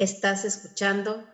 Estás escuchando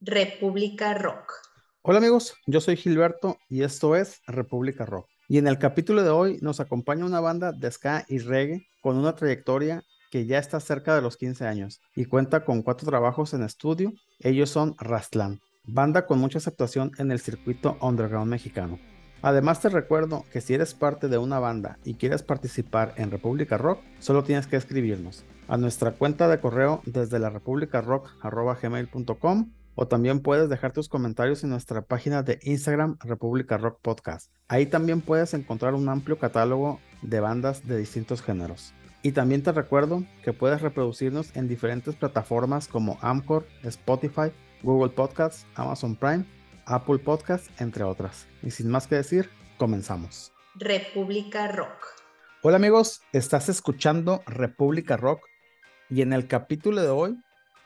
República Rock. Hola amigos, yo soy Gilberto y esto es República Rock. Y en el capítulo de hoy nos acompaña una banda de ska y reggae con una trayectoria que ya está cerca de los 15 años y cuenta con cuatro trabajos en estudio. Ellos son Rastlan, banda con mucha aceptación en el circuito underground mexicano. Además te recuerdo que si eres parte de una banda y quieres participar en República Rock, solo tienes que escribirnos a nuestra cuenta de correo desde la republicarock.gmail.com o también puedes dejar tus comentarios en nuestra página de Instagram República Rock Podcast. Ahí también puedes encontrar un amplio catálogo de bandas de distintos géneros. Y también te recuerdo que puedes reproducirnos en diferentes plataformas como Amcor, Spotify, Google Podcasts, Amazon Prime Apple Podcast, entre otras. Y sin más que decir, comenzamos. República Rock. Hola amigos, estás escuchando República Rock y en el capítulo de hoy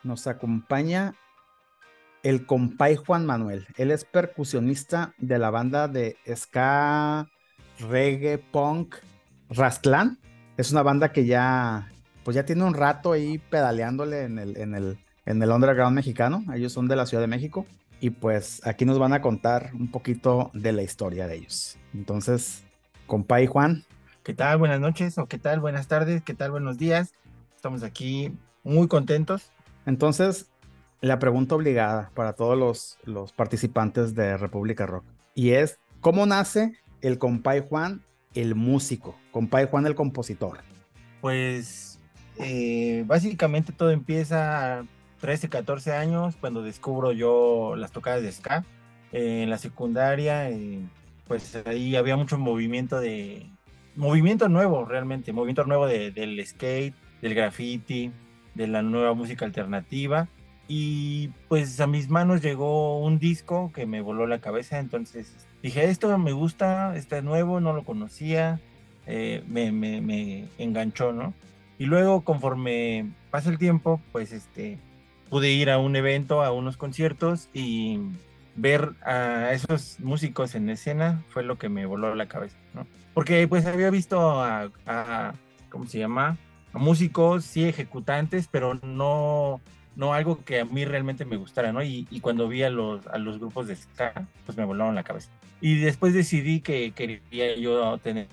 nos acompaña el compay Juan Manuel. Él es percusionista de la banda de ska, reggae, punk, Rastlan. Es una banda que ya, pues ya tiene un rato ahí pedaleándole en el, en el, en el underground mexicano. Ellos son de la Ciudad de México y pues aquí nos van a contar un poquito de la historia de ellos. Entonces, compa y Juan. ¿Qué tal? Buenas noches o qué tal? Buenas tardes, ¿qué tal? Buenos días. Estamos aquí muy contentos. Entonces, la pregunta obligada para todos los, los participantes de República Rock y es, ¿cómo nace el compa Juan, el músico? Compa Juan, el compositor. Pues eh, básicamente todo empieza 13, 14 años, cuando descubro yo las tocadas de ska. en la secundaria, eh, pues ahí había mucho movimiento de... Movimiento nuevo, realmente, movimiento nuevo del skate, del graffiti, de la nueva música alternativa. Y pues a mis manos llegó un disco que me voló la cabeza, entonces dije, esto me gusta, este es nuevo, no lo conocía, eh, me, me, me enganchó, ¿no? Y luego conforme pasa el tiempo, pues este, pude ir a un evento, a unos conciertos y ver a esos músicos en escena fue lo que me voló la cabeza, ¿no? Porque pues había visto a, ¿cómo se llama? A músicos, sí, ejecutantes, pero no, no algo que a mí realmente me gustara, ¿no? Y, cuando vi a los, a los grupos de ska, pues me volaron la cabeza. Y después decidí que quería yo tener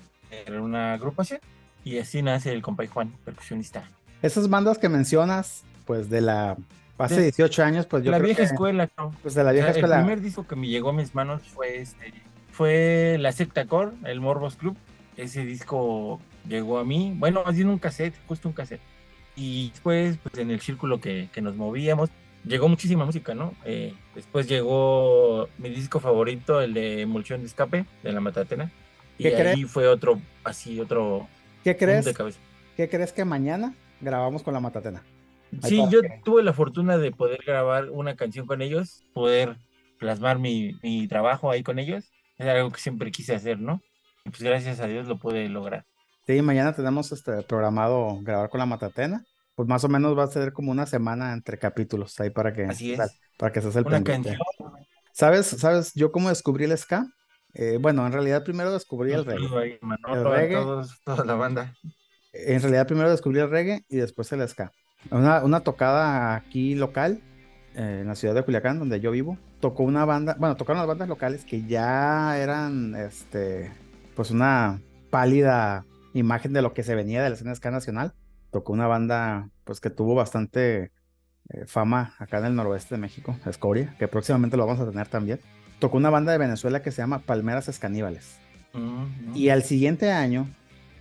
una agrupación y así nace el compay Juan, percusionista. Esas bandas que mencionas, pues de la Hace 18 años, pues yo La vieja escuela, ¿no? Pues de la vieja escuela. El primer disco que me llegó a mis manos fue este, fue La Secta Core, el Morbos Club. Ese disco llegó a mí, bueno, más bien un cassette, justo un cassette. Y después, pues en el círculo que, que nos movíamos, llegó muchísima música, ¿no? Eh, después llegó mi disco favorito, el de Emulsión de Escape, de La Matatena. Y ahí fue otro, así, otro... ¿Qué crees? De cabeza. ¿Qué crees que mañana grabamos con La Matatena? Sí, yo tuve la fortuna de poder grabar una canción con ellos, poder plasmar mi, trabajo ahí con ellos. Es algo que siempre quise hacer, ¿no? Y pues gracias a Dios lo pude lograr. Sí, mañana tenemos este programado grabar con la Matatena. Pues más o menos va a ser como una semana entre capítulos ahí para que, Así Para, que se hace el una canción. ¿Sabes, ¿Sabes yo cómo descubrí el ska? Eh, bueno, en realidad primero descubrí el reggae. el reggae. toda la banda. En realidad primero descubrí el reggae y después el ska. Una, tocada aquí local, eh, en la ciudad de Culiacán, donde yo vivo. Tocó una banda, bueno, tocaron las bandas locales que ya eran, este, pues una pálida imagen de lo que se venía de la escena ska nacional. Tocó una banda, pues que tuvo bastante eh, fama acá en el noroeste de México, Escoria, que próximamente lo vamos a tener también. Tocó una banda de Venezuela que se llama Palmeras Escaníbales. Mm, y al siguiente año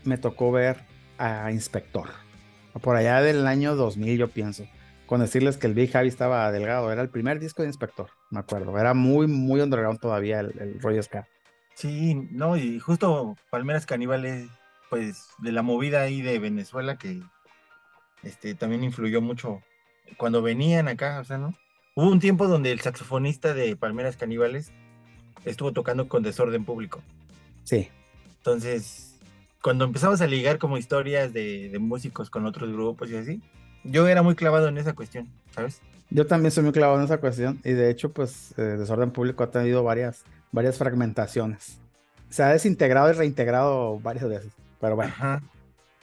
me tocó ver a Inspector por allá del año 2000, yo pienso, con decirles que el Big Javi estaba delgado. Era el primer disco de Inspector, me acuerdo. Era muy, muy underground todavía el, el rollo ska. Sí, no, y justo Palmeras Caníbales, pues de la movida ahí de Venezuela que este, también influyó mucho cuando venían acá, o sea, ¿no? Hubo un tiempo donde el saxofonista de Palmeras Caníbales estuvo tocando con desorden público. Sí. Entonces, cuando empezamos a ligar como historias de, músicos con otros grupos y así, yo era muy clavado en esa cuestión, ¿sabes? Yo también soy muy clavado en esa cuestión y de hecho, pues, eh, Desorden Público ha tenido varias, varias fragmentaciones. Se ha desintegrado y reintegrado varias veces, pero bueno,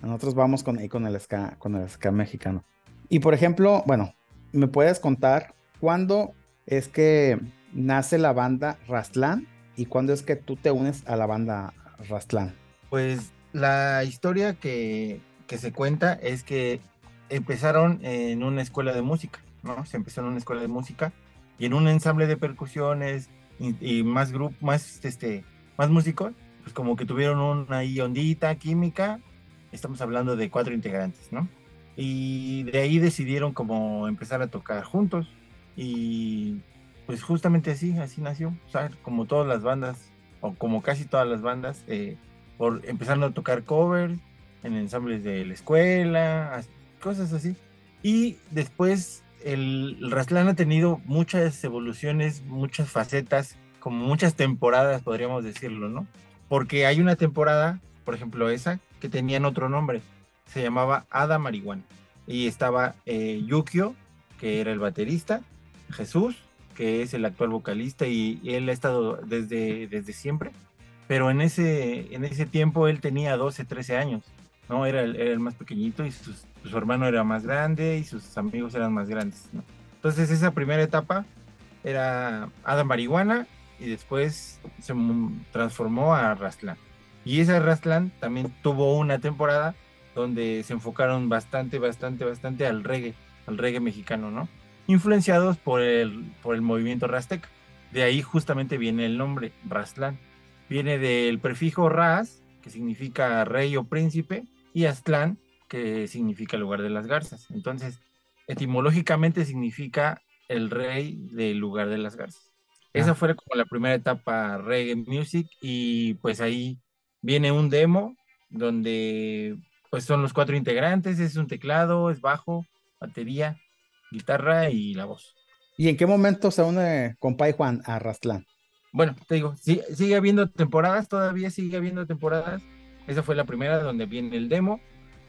nosotros vamos con, con, el ska, con el ska mexicano. Y por ejemplo, bueno, ¿me puedes contar cuándo es que nace la banda Rastlán y cuándo es que tú te unes a la banda Rastlán? Pues la historia que, que se cuenta es que empezaron en una escuela de música, ¿no? Se empezó en una escuela de música y en un ensamble de percusiones y, más grupo, más este, más músicos, pues como que tuvieron una ahí ondita química. Estamos hablando de cuatro integrantes, ¿no? Y de ahí decidieron como empezar a tocar juntos y pues justamente así, así nació, o sea, como todas las bandas o como casi todas las bandas, eh, por empezando a tocar covers en ensambles de la escuela, cosas así. Y después el, el ha tenido muchas evoluciones, muchas facetas, como muchas temporadas, podríamos decirlo, ¿no? Porque hay una temporada, por ejemplo, esa, que tenían otro nombre, se llamaba Ada Marihuana. Y estaba eh, Yukio, que era el baterista, Jesús, que es el actual vocalista, y, él ha estado desde, desde siempre. Pero en ese, en ese tiempo él tenía 12, 13 años, ¿no? Era el, más pequeñito y su hermano era más grande y sus amigos eran más grandes. Entonces esa primera etapa era Adam Marihuana y después se transformó a Rastlan. Y esa Rastlan también tuvo una temporada donde se enfocaron bastante, bastante, bastante al reggae, al reggae mexicano, ¿no? Influenciados por el, por el movimiento Rasteca. De ahí justamente viene el nombre, Rastlan. Viene del prefijo Ras, que significa rey o príncipe, y Aztlán, que significa lugar de las garzas. Entonces, etimológicamente significa el rey del lugar de las garzas. Esa ah. fue como la primera etapa reggae music y pues ahí viene un demo donde pues son los cuatro integrantes, es un teclado, es bajo, batería, guitarra y la voz. ¿Y en qué momento se une Compay Juan a Rastlán? Bueno, te digo, sigue habiendo temporadas, todavía sigue habiendo temporadas. Esa fue la primera donde viene el demo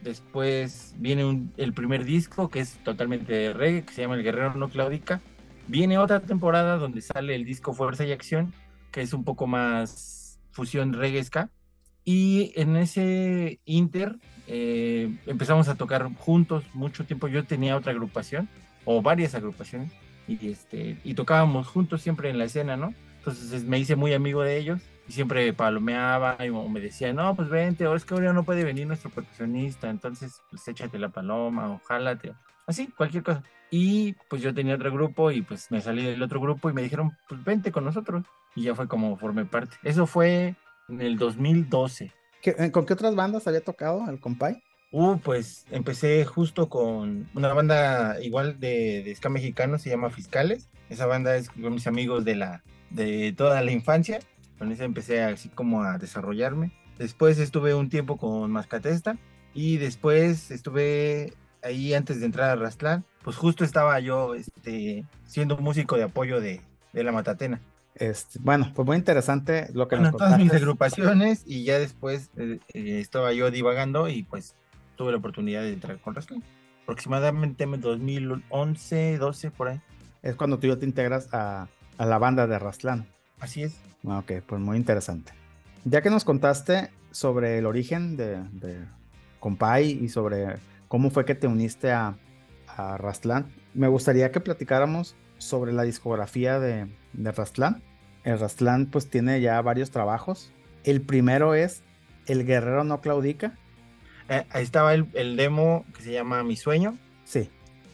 Después viene el primer disco que es totalmente de reggae, que se llama El Guerrero No Claudica. Viene otra temporada donde sale el disco Fuerza y Acción, que es un poco más fusión reggae ska. Y en ese inter eh, empezamos a tocar juntos mucho tiempo. Yo tenía otra agrupación, o varias agrupaciones, y, este, y tocábamos juntos siempre en la escena, ¿no? Entonces me hice muy amigo de ellos y siempre palomeaba y me decía, no, pues vente, ahora es que ahora no puede venir nuestro percusionista, entonces pues échate la paloma o jálate, así, cualquier cosa. Y pues yo tenía otro grupo y pues me salí del otro grupo y me dijeron, pues vente con nosotros. Y ya fue como formé parte. Eso fue en el 2012. Eh, ¿Con qué otras bandas había tocado el compay? Uh, pues empecé justo con una banda igual de, de ska mexicano, se llama Fiscales. Esa banda es con mis amigos de la de toda la infancia con esa empecé así como a desarrollarme. Después estuve un tiempo con Mascatesta y después estuve ahí antes de entrar a Rastlán, pues justo estaba yo este, siendo músico de apoyo de, de la Matatena. Este, bueno, pues muy interesante lo que nos contaste. todas mis agrupaciones y ya después eh, eh, estaba yo divagando y pues tuve la oportunidad de entrar con Rastlán. Aproximadamente en 2011, 12 por ahí. Es cuando tú ya te integras a, a la banda de Rastlán. Así es. Ah, ok, pues muy interesante. Ya que nos contaste sobre el origen de, de Compay y sobre cómo fue que te uniste a, a Rastlán, me gustaría que platicáramos sobre la discografía de, de Rastlán. El Rastlán pues tiene ya varios trabajos. El primero es El Guerrero No Claudica. Eh, ahí estaba el, el, demo que se llama Mi Sueño. Sí.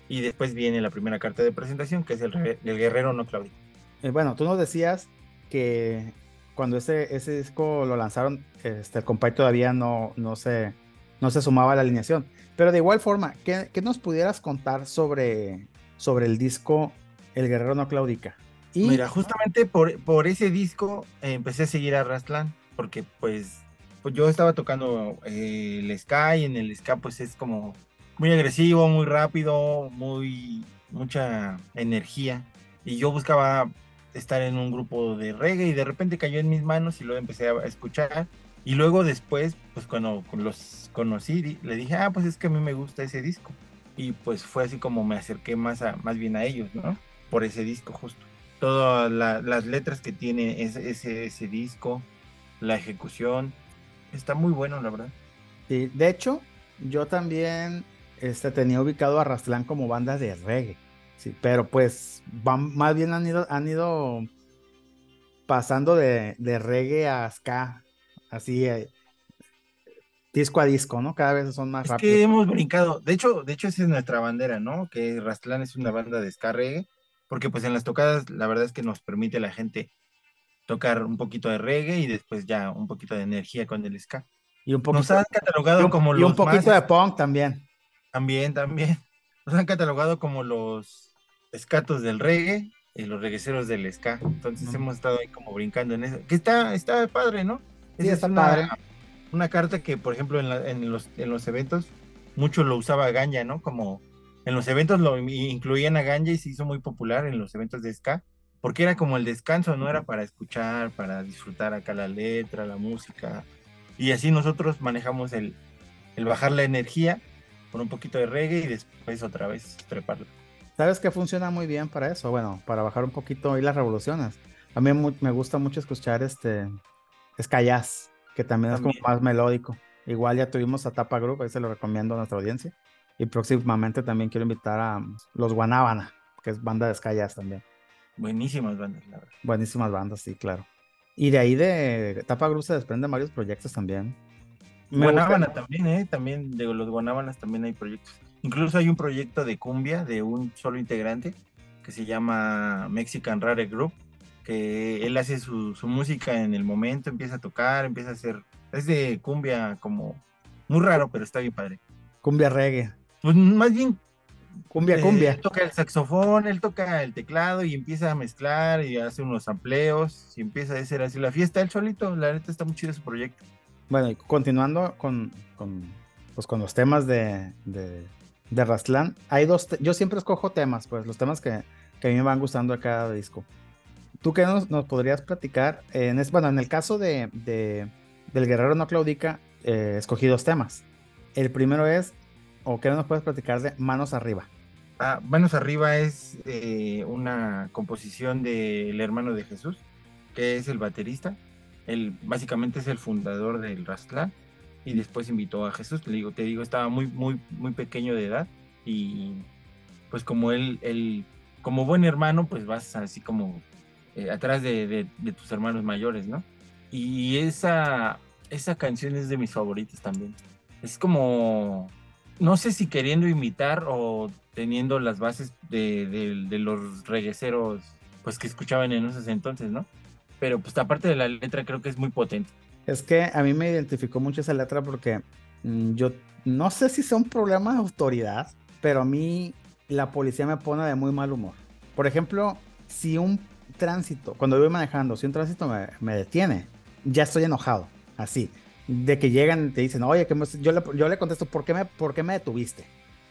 Y después viene la primera carta de presentación que es El, el Guerrero No Claudica. Eh, bueno, tú nos decías que cuando ese, ese disco lo lanzaron, este, el compay todavía no, no, se, no se sumaba a la alineación. Pero de igual forma, ¿qué, qué nos pudieras contar sobre, sobre el disco El Guerrero No Claudica? Mira, justamente por, por ese disco eh, empecé a seguir a Rastlan, porque pues, pues yo estaba tocando eh, el ska y en el ska pues es como muy agresivo, muy rápido, muy mucha energía. Y yo buscaba estar en un grupo de reggae y de repente cayó en mis manos y luego empecé a escuchar. Y luego después, pues cuando los conocí, le dije, ah, pues es que a mí me gusta ese disco. Y pues fue así como me acerqué más, a, más bien a ellos, ¿no? Por ese disco justo. Todas las letras que tiene ese, ese, ese, disco, la ejecución, está muy bueno, la verdad. Sí, de hecho, yo también este, tenía ubicado a Rastlán como banda de reggae. Sí, pero pues van, más bien han ido, han ido pasando de, de reggae a ska, así eh, disco a disco, ¿no? Cada vez son más Es rápidos. que hemos brincado. De hecho, de hecho, esa es nuestra bandera, ¿no? Que Rastlán es una banda de ska reggae, porque pues en las tocadas la verdad es que nos permite a la gente tocar un poquito de reggae y después ya un poquito de energía con el ska. Y un poquito, Nos han catalogado un- como y los un poquito más- de punk también. También, también. Nos han catalogado como los escatos del reggae y los regueceros del ska. Entonces hemos estado ahí como brincando en eso. Que está, está padre, ¿no? Sí, está es padre. Una carta que, por ejemplo, en, la- en los, en los eventos, mucho lo usaba Ganja, ¿no? Como en los eventos lo in- incluían a Ganja y se hizo muy popular en los eventos de ska. Porque era como el descanso, no era para escuchar, para disfrutar acá la letra, la música. Y así nosotros manejamos el, el bajar la energía con un poquito de reggae y después otra vez treparlo. ¿Sabes qué funciona muy bien para eso? Bueno, para bajar un poquito ahí las revoluciones. A mí me gusta mucho escuchar este ska jazz, que también, También. es como más melódico. Igual ya tuvimos a Tapa Group, ahí se lo recomiendo a nuestra audiencia. Y próximamente también quiero invitar a um, los Guanábana, que es banda de ska jazz también. Buenísimas bandas, la verdad. Buenísimas bandas, sí, claro. Y de ahí de Tapa Group se desprenden varios proyectos también. Me gusta- Guanábana también, ¿eh? También de los Guanábanas también hay proyectos. Incluso hay un proyecto de cumbia de un solo integrante que se llama Mexican Rare Group, que él hace su, su música en el momento, empieza a tocar, empieza a hacer... Es de cumbia como muy raro, pero está bien padre. Cumbia reggae. Pues más bien Cumbia, Eh, cumbia. Él toca el saxofón, él toca el teclado y empieza a mezclar y hace unos amplios y empieza a hacer así la fiesta él solito. La neta está muy chido su proyecto. Bueno, y continuando con, con, pues, con los temas de, de, de Rastlán, hay dos, yo siempre escojo temas, pues los temas que, que a mí me van gustando de cada disco. ¿Tú qué nos, podrías platicar? En bueno, en el caso de, de- del Guerrero No Claudica, eh, escogí dos temas. El primero es, o qué nos puedes platicar de Manos Arriba. Ah, Manos Arriba es eh, una composición del hermano de Jesús, que es el baterista. Él básicamente es el fundador del Rastlán y después invitó a Jesús. Te digo, te digo, estaba muy, muy, muy pequeño de edad y pues como él, él como buen hermano, pues vas así como eh, atrás de, de- de tus hermanos mayores, ¿no? Y esa, esa canción es de mis favoritas también. Es como, no sé si queriendo imitar o teniendo las bases de- de los regueceros pues que escuchaban en esos entonces, ¿no? Pero pues aparte de la letra creo que es muy potente. Es que a mí me identificó mucho esa letra porque mm, yo no sé si sea un problema de autoridad, pero a mí la policía me pone de muy mal humor. Por ejemplo, si un tránsito, cuando voy manejando, si un tránsito me, me detiene, ya estoy enojado, así. De que llegan y te dicen, oye, que yo, le, yo le contesto, ¿por qué, me, ¿por qué me detuviste?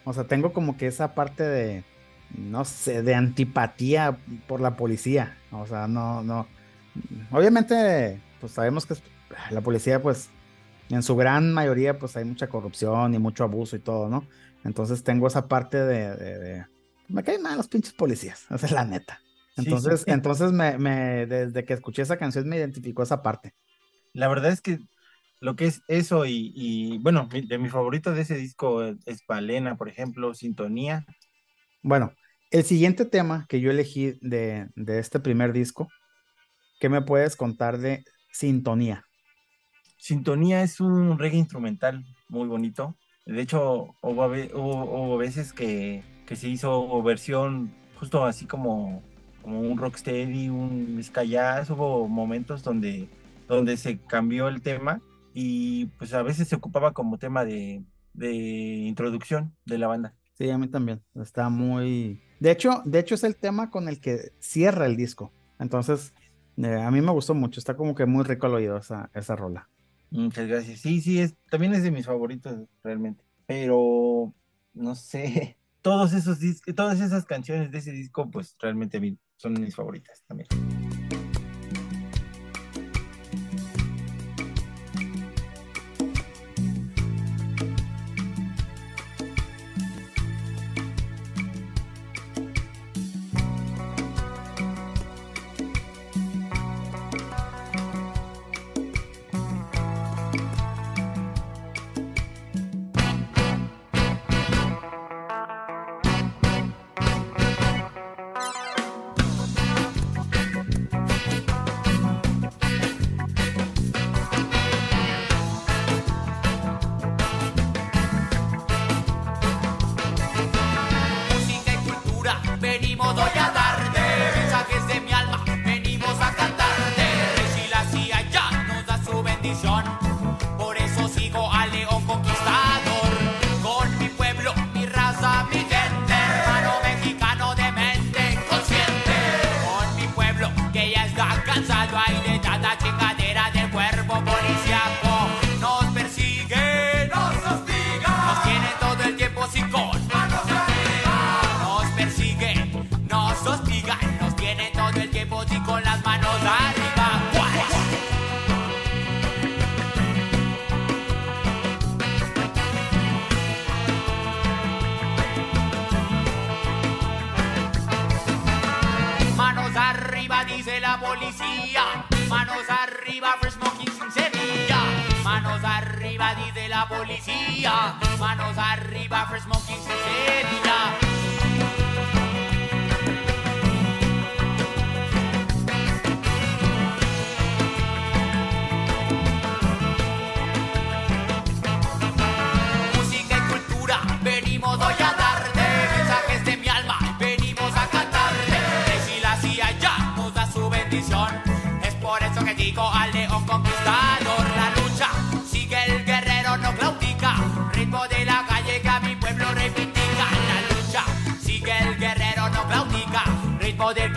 O sea, tengo como que esa parte de, no sé, de antipatía por la policía. O sea, no, no. Obviamente, pues sabemos que la policía, pues, en su gran mayoría, pues hay mucha corrupción y mucho abuso y todo, ¿no? Entonces tengo esa parte de, de- de- me caen mal los pinches policías, esa es la neta. Sí, Entonces, sí. entonces me, me- desde que escuché esa canción me identificó esa parte. La verdad es que lo que es eso y, y, bueno, de mi favorito de ese disco es Balena, por ejemplo, Sintonía. Bueno, el siguiente tema que yo elegí de, de este primer disco, ¿qué me puedes contar de Sintonía? Sintonía es un reggae instrumental muy bonito. De hecho, hubo, ve- hubo- hubo veces que, se hizo versión justo así como, un rocksteady, un jazz. Hubo momentos donde, se cambió el tema y pues a veces se ocupaba como tema de, de introducción de la banda. Sí, a mí también. Está muy. De hecho, de hecho, es el tema con el que cierra el disco. Entonces, eh, a mí me gustó mucho. Está como que muy rico al oído esa, esa rola. Muchas gracias. Sí, sí, es, también es de mis favoritos realmente. Pero, no sé, todos esos todas esas canciones de ese disco, pues realmente son mis favoritas también. León conquistador. La lucha sigue el guerrero, no claudica. Ritmo de la calle que a mi pueblo reivindica. La lucha sigue el guerrero, no claudica. Ritmo del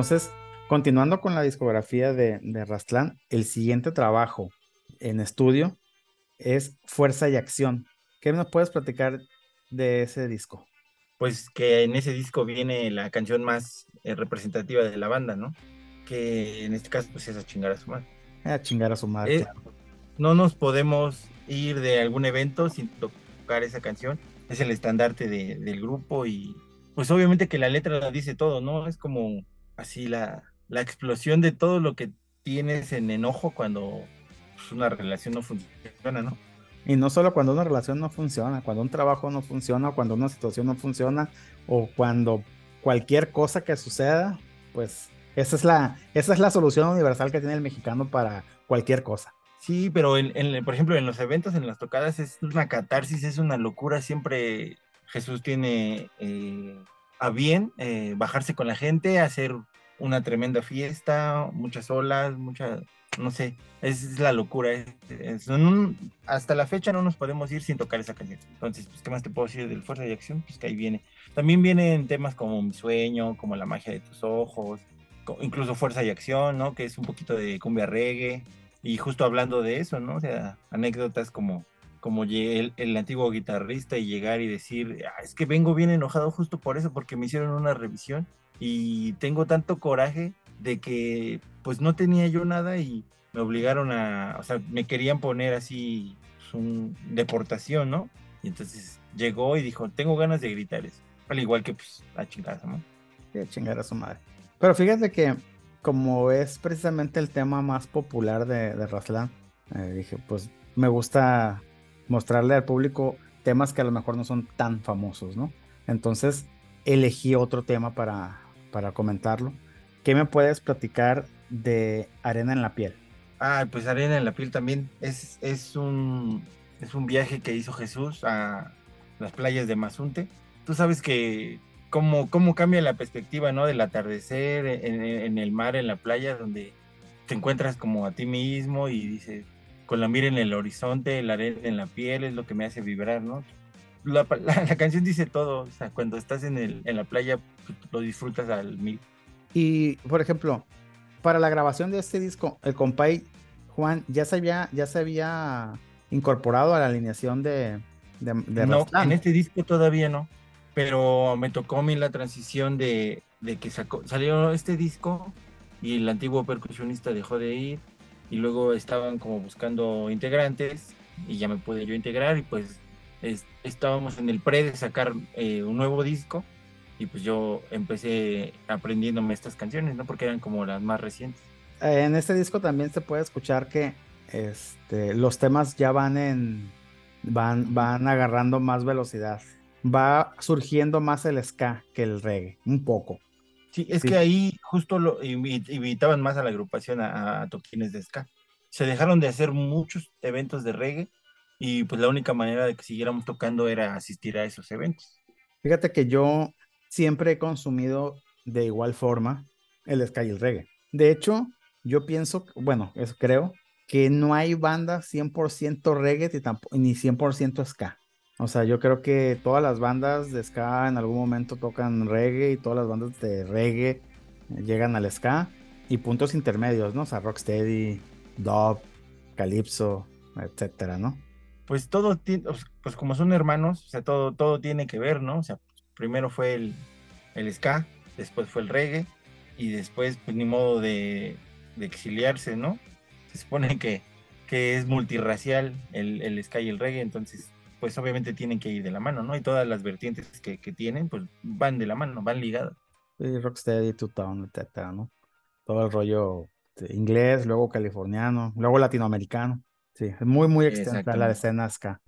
entonces, continuando con la discografía de, de Rastlán, el siguiente trabajo en estudio es Fuerza y Acción. ¿Qué nos puedes platicar de ese disco? Pues que en ese disco viene la canción más eh, representativa de la banda, ¿no? Que en este caso pues es a chingar a su madre. A chingar a su madre. Claro. no nos podemos ir de algún evento sin tocar esa canción. Es el estandarte de- del grupo y pues obviamente que la letra la dice todo, ¿no? Es como así la, la explosión de todo lo que tienes en enojo cuando pues, una relación no funciona, ¿no? Y no solo cuando una relación no funciona, cuando un trabajo no funciona, cuando una situación no funciona, o cuando cualquier cosa que suceda, pues Esa es la, esa es la solución universal que tiene el mexicano para cualquier cosa. Sí, pero en, en- por ejemplo, en los eventos, en las tocadas, es una catarsis, es una locura. Siempre Jesús tiene eh, a bien eh, bajarse con la gente, hacer una tremenda fiesta, muchas olas, mucha, no sé, es, la locura. es- un- hasta la fecha no nos podemos ir sin tocar esa canción. Entonces, pues, ¿qué más te puedo decir del Fuerza de Acción? Pues que ahí viene. También vienen temas como Mi Sueño, como La Magia de tus Ojos, incluso Fuerza y Acción, ¿no? Que es un poquito de cumbia reggae. Y justo hablando de eso, ¿no? O anécdotas como, como el, el antiguo guitarrista y llegar y decir, "Ah, es que vengo bien enojado justo por eso, porque me hicieron una revisión y tengo tanto coraje de que pues no tenía yo nada y me obligaron a, o sea, me querían poner así pues, un deportación, ¿no? Y entonces llegó y dijo, tengo ganas de gritar eso. Al igual que pues la chingada, ¿no? Qué chingar a su madre. Pero fíjate que como es precisamente el tema más popular de, de Raslan, eh, dije, pues me gusta mostrarle al público temas que a lo mejor no son tan famosos, ¿no? Entonces elegí otro tema para, para comentarlo. ¿Qué me puedes platicar de Arena en la piel? Ah, pues Arena en la piel también es, es un es un viaje que hizo Jesús a las playas de Mazunte. Tú sabes que cómo, cómo cambia la perspectiva, ¿no? Del atardecer en, en el mar, en la playa, donde te encuentras como a ti mismo y dices, con la mira en el horizonte, la arena en la piel es lo que me hace vibrar, ¿no? La, la- la canción dice todo, o sea, cuando estás en, el, en la playa lo disfrutas al mil. Y, por ejemplo, para la grabación de este disco, el compay Juan ya se había, ya se había incorporado a la alineación de, de, de no, en este disco todavía no. Pero me tocó a mí la transición de, de que sacó, salió este disco y el antiguo percusionista dejó de ir y luego estaban como buscando integrantes y ya me pude yo integrar y pues es- estábamos en el pre de sacar eh, un nuevo disco y pues yo empecé aprendiéndome estas canciones, ¿no? Porque eran como las más recientes. Eh, En este disco también se puede escuchar que este, los temas ya van en. Van, van agarrando más velocidad. Va surgiendo más el ska que el reggae, un poco. Sí, es Sí. que ahí justo lo invi- invitaban más a la agrupación a, a toquines de ska. Se dejaron de hacer muchos eventos de reggae y pues la única manera de que siguiéramos tocando era asistir a esos eventos. Fíjate que yo siempre he consumido de igual forma el ska y el reggae. De hecho, yo pienso, bueno, eso creo, que no hay banda 100% reggae ni, tampo- ni 100% ska. O sea, yo creo que todas las bandas de ska en algún momento tocan reggae y todas las bandas de reggae llegan al ska y puntos intermedios, ¿no? O sea, rocksteady, dub, calypso, etcétera, ¿no? Pues todo pues como son hermanos, o sea, todo, todo tiene que ver, ¿no? O sea, primero fue el, el ska, después fue el reggae y después pues ni modo de, de exiliarse, ¿no? Se supone que, que es multirracial el, el ska y el reggae, entonces pues obviamente tienen que ir de la mano, ¿no? Y todas las vertientes que, que tienen pues van de la mano, van ligadas. Sí, rocksteady, two-tone, etcétera, ¿no? Todo el rollo inglés, luego californiano, luego latinoamericano. Sí, es muy, muy extensa la escena ska.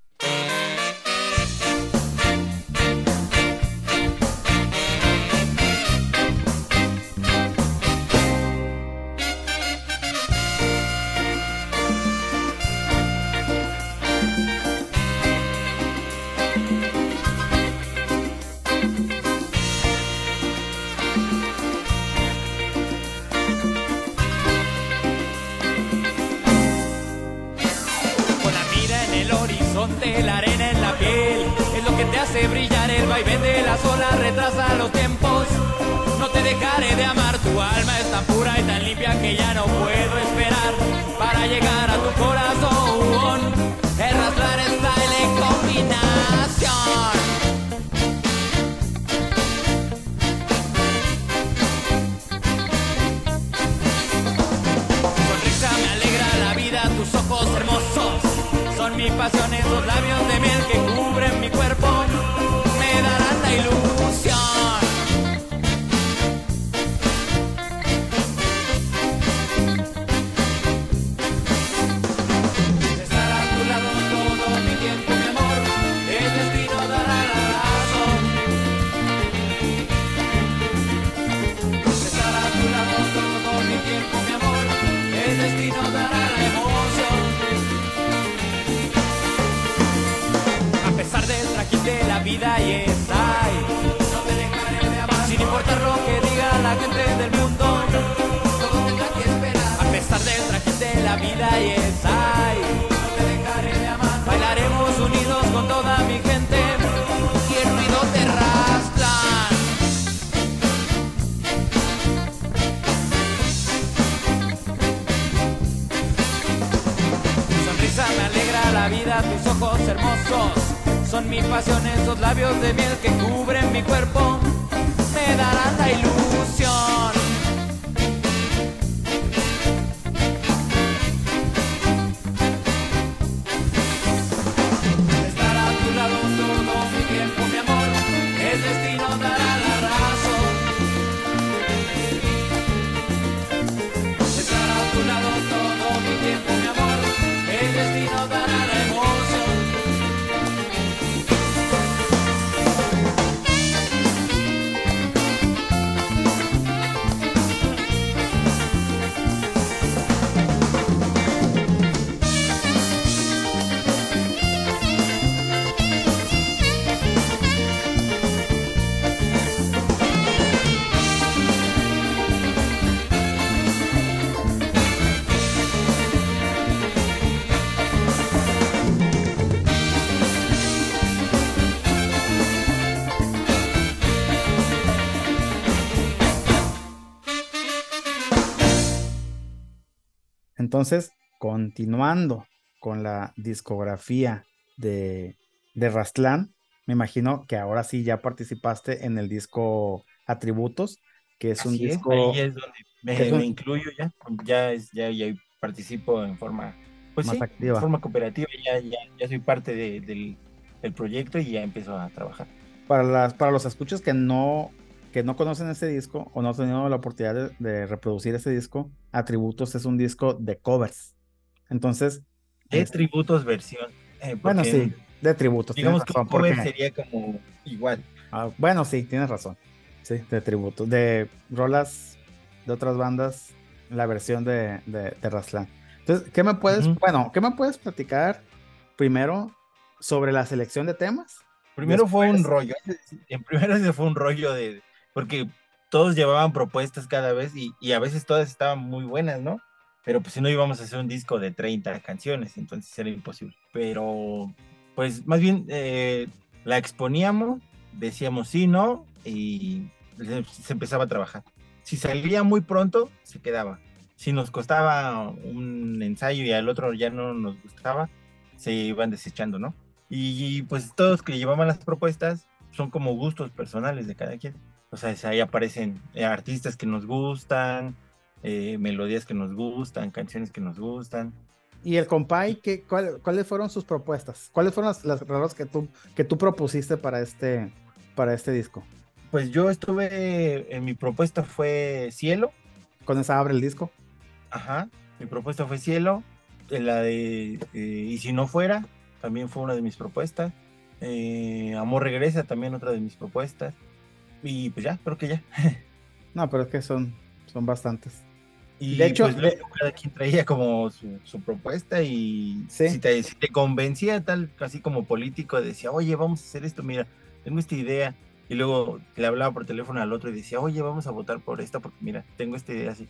Entonces, continuando con la discografía de, de Rastlán, me imagino que ahora sí ya participaste en el disco Atributos, que es un es, disco... ahí es donde me, que es un- me incluyo ya, ya, es, ya, ya participo en forma, pues Más sí, activa. en forma cooperativa, ya, ya, ya soy parte de- del, del proyecto y ya empiezo a trabajar. Para, las, para los escuchas que no, que no conocen este disco o no han tenido la oportunidad de, de reproducir este disco, Atributos es un disco de covers. Entonces, De es- tributos versión. eh, bueno, sí, de tributos. Digamos que razón, un cover porque- sería como igual. Ah, bueno, sí, tienes razón. Sí, de tributos. De rolas de otras bandas, la versión de, de, de Rastlán. Entonces, ¿qué me puedes, bueno, qué me puedes platicar primero sobre la selección de temas? Primero fue un rollo. En primero ese fue un rollo de. Porque todos llevaban propuestas cada vez y, y a veces todas estaban muy buenas, ¿no? Pero pues si no íbamos a hacer un disco de 30 canciones, entonces era imposible. Pero, pues más bien eh, la exponíamos, decíamos sí, no, y se, se empezaba a trabajar. Si salía muy pronto, se quedaba. Si nos costaba un ensayo y al otro ya no nos gustaba, se iban desechando, ¿no? Y pues todos que llevaban las propuestas son como gustos personales de cada quien. O sea, ahí aparecen eh, artistas que nos gustan, eh, melodías que nos gustan, canciones que nos gustan. Y el compay, ¿qué, cuál- ¿cuáles fueron sus propuestas? ¿Cuáles fueron las, las que tú, que tú propusiste para este, para este disco? Pues yo estuve, en mi propuesta fue Cielo, Con esa abre el disco. ajá, mi propuesta fue Cielo, eh, la de eh, Y si no fuera, también fue una de mis propuestas. Eh, Amor regresa, también otra de mis propuestas. Y pues ya, creo que ya. No, pero es que son, son bastantes. Y De hecho, pues, cada quien traía como su, su propuesta y Sí. si, te, si te convencía tal, casi como político, decía, oye, vamos a hacer esto, mira, tengo esta idea. Y luego le hablaba por teléfono al otro y decía, oye, vamos a votar por esta porque mira, tengo esta idea así.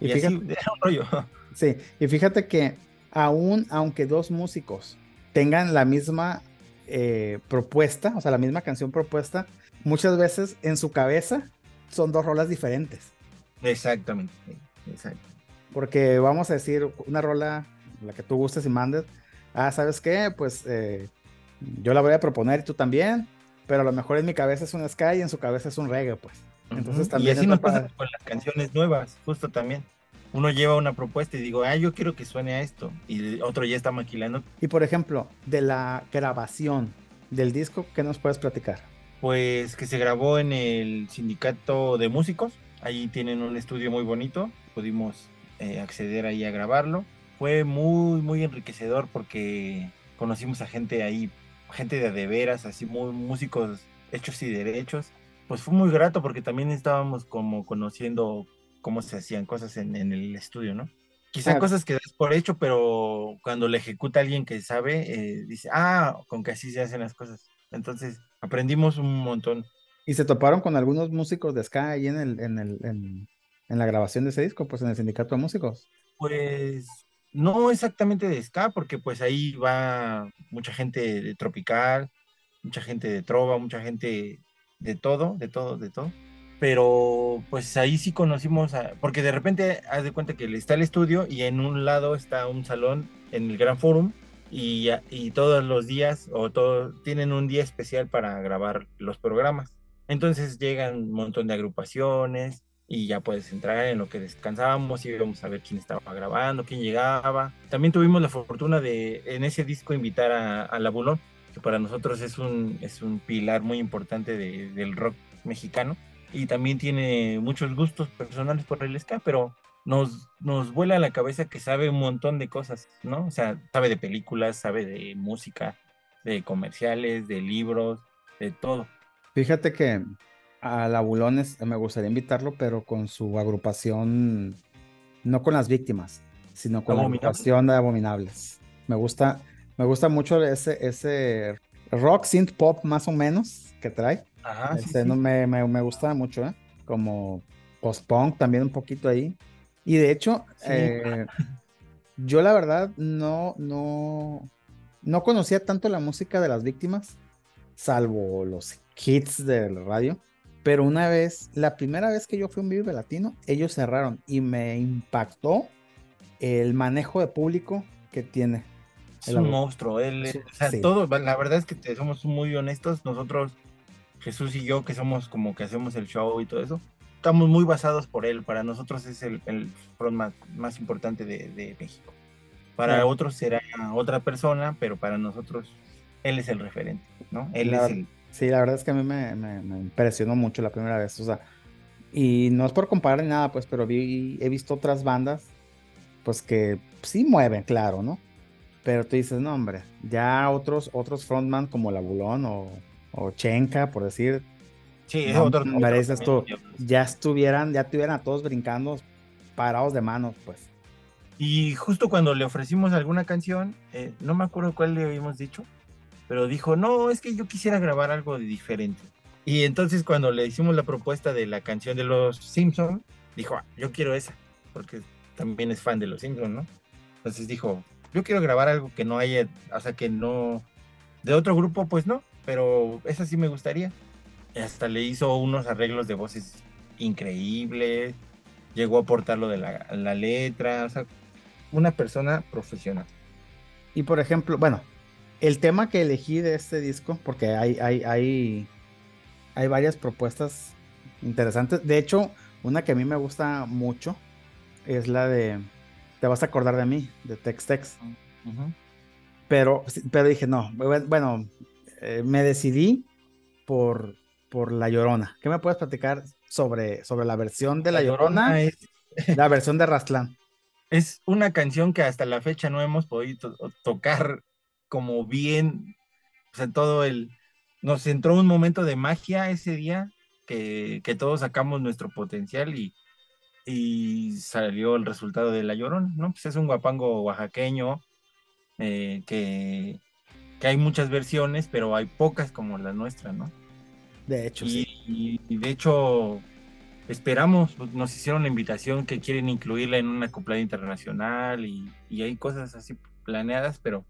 Y Y, así, fíjate- era un rollo. Sí, y fíjate que aún aunque dos músicos tengan la misma eh, propuesta, o sea, la misma canción propuesta, muchas veces en su cabeza son dos rolas diferentes. Exactamente, exacto. Porque vamos a decir una rola, la que tú gustes y mandes, ah, ¿sabes qué? Pues eh, yo la voy a proponer y tú también, pero a lo mejor en mi cabeza es un ska y en su cabeza es un reggae, pues. Entonces también y así nos pasa con las canciones nuevas, justo también. Uno lleva una propuesta y digo, ah, yo quiero que suene a esto. Y otro ya está maquilando. Y por ejemplo, de la grabación del disco, ¿qué nos puedes platicar? Pues que se grabó en el sindicato de músicos. Ahí tienen un estudio muy bonito. Pudimos eh, acceder ahí a grabarlo. Fue muy, muy enriquecedor porque conocimos a gente ahí, gente de de veras, así muy músicos hechos y derechos. Pues fue muy grato porque también estábamos como conociendo cómo se hacían cosas en, en el estudio, ¿no? Quizá Ah. cosas que das por hecho, pero cuando le ejecuta alguien que sabe, eh, dice, ah, con que así se hacen las cosas. Entonces, aprendimos un montón. Y se toparon con algunos músicos de ska ahí en, el, en, el, en, en la grabación de ese disco, pues en el sindicato de músicos. Pues no exactamente de ska, porque pues ahí va mucha gente de tropical, mucha gente de trova, mucha gente de todo, de todo, de todo. Pero pues ahí sí conocimos, a, porque de repente haz de cuenta que está el estudio y en un lado está un salón en el Gran Forum y, todos los días o todo, tienen un día especial para grabar los programas. Entonces llegan un montón de agrupaciones y ya puedes entrar en lo que descansábamos y íbamos a ver quién estaba grabando, quién llegaba. También tuvimos la fortuna de en ese disco invitar a, a La que para nosotros es un, es un pilar muy importante de- del rock mexicano y también tiene muchos gustos personales por el ska, pero nos, nos vuela a la cabeza que sabe un montón de cosas, ¿no? O sea, sabe de películas, sabe de música, de comerciales, de libros, de todo. Fíjate que a la Bulones me gustaría invitarlo, pero con su agrupación, no con las víctimas, sino con la agrupación de abominables. Me gusta, me gusta mucho ese, ese rock synth pop más o menos que trae. Ajá, sí, Este, sí. no, me, me, me gusta mucho, ¿eh? Como post-punk también un poquito ahí. Y de hecho, Sí. eh, yo la verdad no, no, no conocía tanto la música de las víctimas, salvo los hits de la radio. Pero una vez, la primera vez que yo fui a un Vive Latino, ellos cerraron y me impactó el manejo de público que tiene. Es un monstruo. Él, Sí, o sea, sí. la verdad es que te- somos muy honestos. Nosotros, Jesús y yo, que somos como que hacemos el show y todo eso, estamos muy basados por él. Para nosotros es el, el frontman más importante de, de México. Para Claro. otros será otra persona, pero para nosotros él es el referente, ¿no? Él La- es el. Sí, la verdad es que a mí me, me- me impresionó mucho la primera vez. O sea, y no es por comparar ni nada, pues, pero vi, he visto otras bandas, pues que sí mueven, claro, ¿no? Pero tú dices, no, hombre, ya otros, otros frontman como La Bulón o, o Chenka, por decir, Sí, es No, otro. hombre, otro también. ya estuvieran, ya estuvieran a todos brincando, parados de manos, pues. Y justo cuando le ofrecimos alguna canción, eh, no me acuerdo cuál le habíamos dicho, pero dijo, no, es que yo quisiera grabar algo de diferente. Y entonces cuando le hicimos la propuesta de la canción de los Simpsons, dijo, "Ah, yo quiero esa, porque también es fan de los Simpsons, ¿no? Entonces dijo, yo quiero grabar algo que no haya, o sea, que no, de otro grupo, pues no, pero esa sí me gustaría. Hasta le hizo unos arreglos de voces increíbles, llegó a aportar lo de la, la letra, o sea, una persona profesional. Y por ejemplo, bueno, el tema que elegí de este disco, porque hay, hay, hay, hay varias propuestas interesantes. De hecho, una que a mí me gusta mucho es la de Te vas a acordar de mí, de Tex Tex. Pero, pero dije, no, bu- bueno, eh, me decidí por, por La Llorona. ¿Qué me puedes platicar sobre, sobre la versión de La, Llorona, es, la versión de Rastlán? es una canción que hasta la fecha no hemos podido to- tocar como bien, o sea, todo el, nos entró un momento de magia ese día que, que todos sacamos nuestro potencial y, y salió el resultado de La Llorona, ¿no? Pues es un guapango oaxaqueño eh, que, que hay muchas versiones, pero hay pocas como la nuestra, ¿no? De hecho, sí. Y, de hecho, esperamos, nos hicieron la invitación que quieren incluirla en una acoplada internacional y, y hay cosas así planeadas, pero,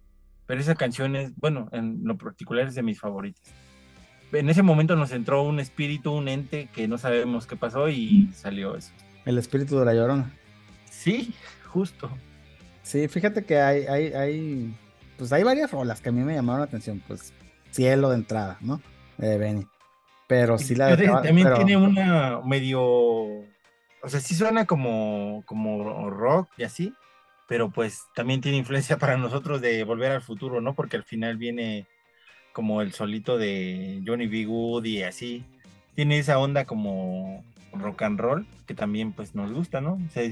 pero esa canción es, bueno, en lo particular es de mis favoritas. En ese momento nos entró un espíritu, un ente que no sabemos qué pasó y salió eso. El espíritu de La Llorona. Sí, justo. Sí, fíjate que hay, hay, hay, pues hay varias rolas que a mí me llamaron la atención, pues Cielo de entrada, ¿no? De Benny. Pero sí la dejaba- también pero- tiene una medio, o sea, sí suena como, como rock y así, pero pues también tiene influencia para nosotros de volver al futuro, ¿no? Porque al final viene como el solito de Johnny B. Good y así. Tiene esa onda como rock and roll que también pues nos gusta, ¿no? O sea,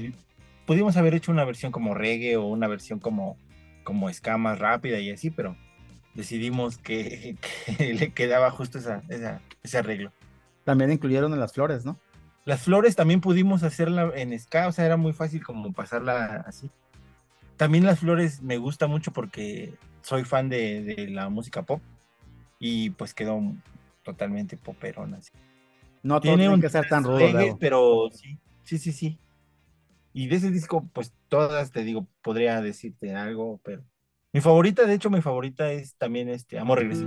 pudimos haber hecho una versión como reggae o una versión como, como ska más rápida y así, pero decidimos que, que le quedaba justo esa, esa- ese arreglo. También incluyeron las flores, ¿no? Las flores también pudimos hacerla en ska, o sea, era muy fácil como pasarla así. También las flores me gusta mucho porque soy fan de, de la música pop y pues quedó totalmente poperona. así. No tiene que ser tan rudo, pero sí, sí, sí, sí. Y de ese disco, pues todas, te digo, podría decirte algo, pero mi favorita, de hecho, mi favorita es también este Amor Regresa.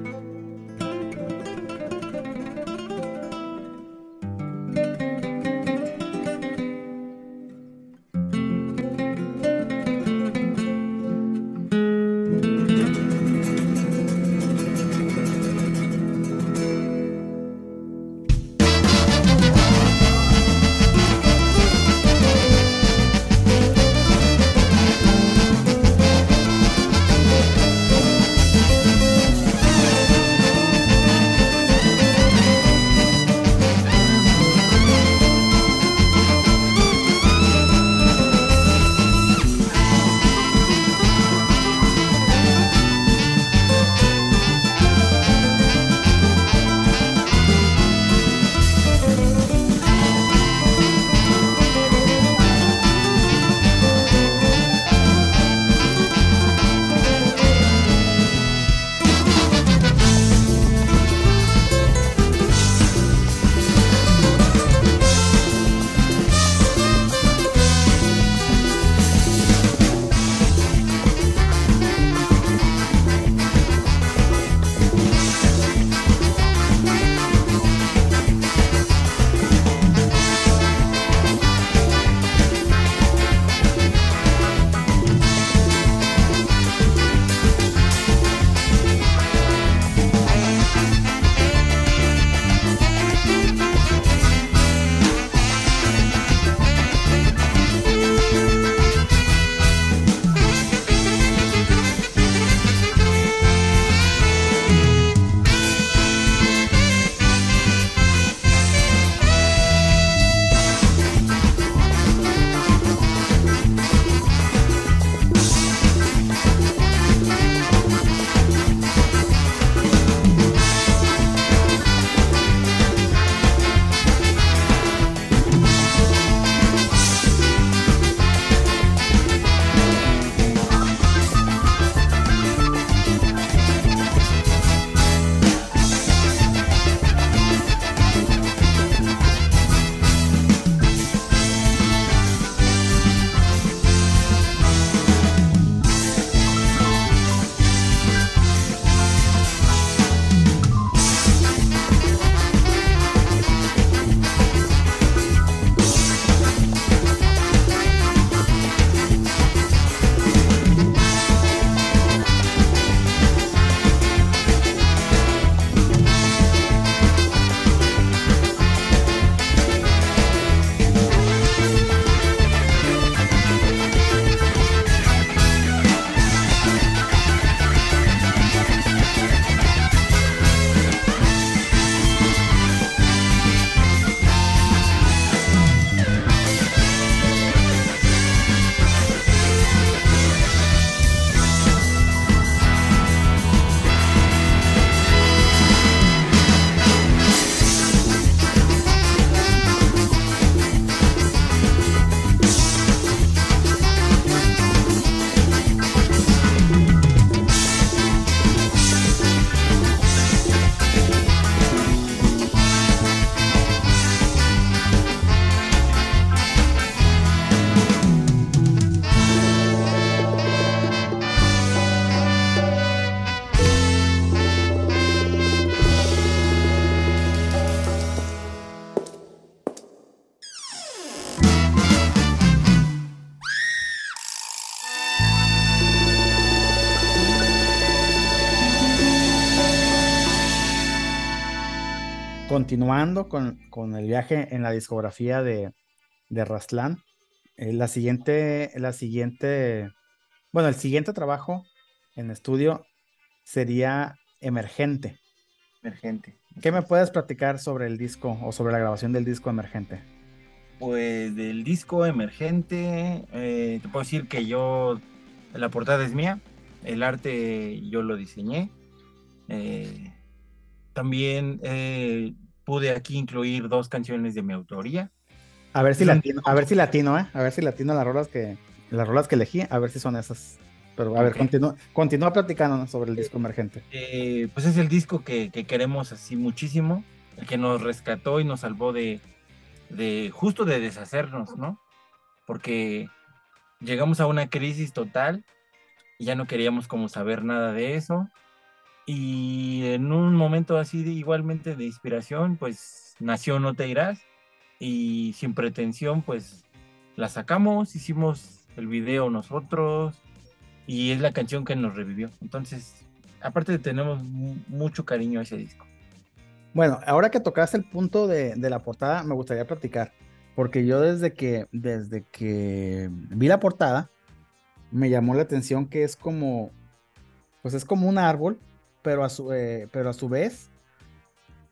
Continuando con, con el viaje en la discografía de, de Rastlán, eh, la siguiente, la siguiente, bueno, el siguiente trabajo en estudio sería Emergente. Emergente. ¿Qué me puedes platicar sobre el disco o sobre la grabación del disco Emergente? Pues del disco Emergente, eh, te puedo decir que yo, la portada es mía, el arte yo lo diseñé. Eh, también eh, pude aquí incluir dos canciones de mi autoría. A ver si latino, a ver si latino, ¿eh? A ver si latino las rolas que, las rolas que elegí, a ver si son esas. Pero a ver, continúa, continúa platicando sobre el disco emergente. Eh, pues es el disco que, que queremos así muchísimo, el que nos rescató y nos salvó de, de justo de deshacernos, ¿no? Porque llegamos a una crisis total y ya no queríamos como saber nada de eso. Y en un momento así igualmente de inspiración, pues nació No Te Irás y sin pretensión, pues la sacamos, hicimos el video nosotros y es la canción que nos revivió. Entonces, aparte tenemos mu- mucho cariño a ese disco. Bueno, ahora que tocaste el punto de, de la portada, me gustaría platicar. Porque yo desde que, desde que vi la portada, me llamó la atención que es como, pues es como un árbol, pero a su, eh, pero a su vez,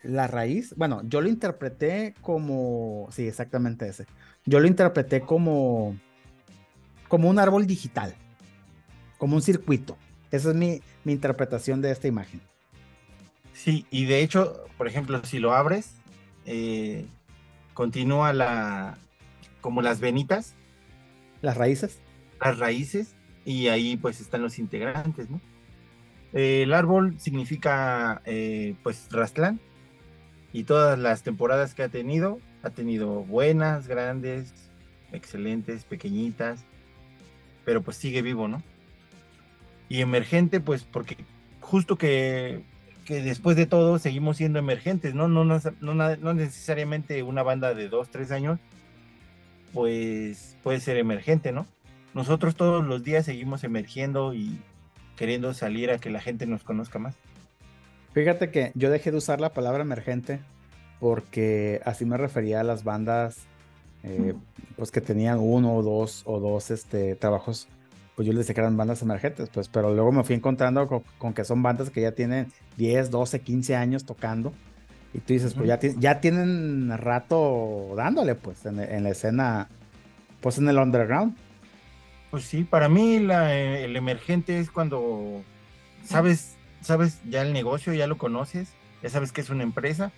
la raíz, bueno, yo lo interpreté como, sí, exactamente ese. Yo lo interpreté como, como un árbol digital, como un circuito. Esa es mi, mi interpretación de esta imagen. Sí, y de hecho, por ejemplo, si lo abres, eh, continúa la, como las venitas, Las raíces. las raíces, y ahí pues están los integrantes, ¿no? Eh, el árbol significa eh, pues Rastlán, y todas las temporadas que ha tenido, ha tenido buenas, grandes, excelentes, pequeñitas, pero pues sigue vivo, ¿no? Y emergente, pues porque justo que, que después de todo seguimos siendo emergentes, ¿no? No, no, no, no necesariamente una banda de dos, tres años, pues puede ser emergente, ¿no? Nosotros todos los días seguimos emergiendo y queriendo salir a que la gente nos conozca más. Fíjate que yo dejé de usar la palabra emergente porque así me refería a las bandas eh, pues que tenían uno o dos o dos este, trabajos, pues yo les decía que eran bandas emergentes, pues, pero luego me fui encontrando con, con que son bandas que ya tienen 10, 12, 15 años tocando y tú dices, pues ya, ya tienen rato dándole pues en, en la escena, pues en el underground. Pues sí, para mí la- el emergente es cuando sabes, sabes ya el negocio, ya lo conoces, ya sabes que es una empresa,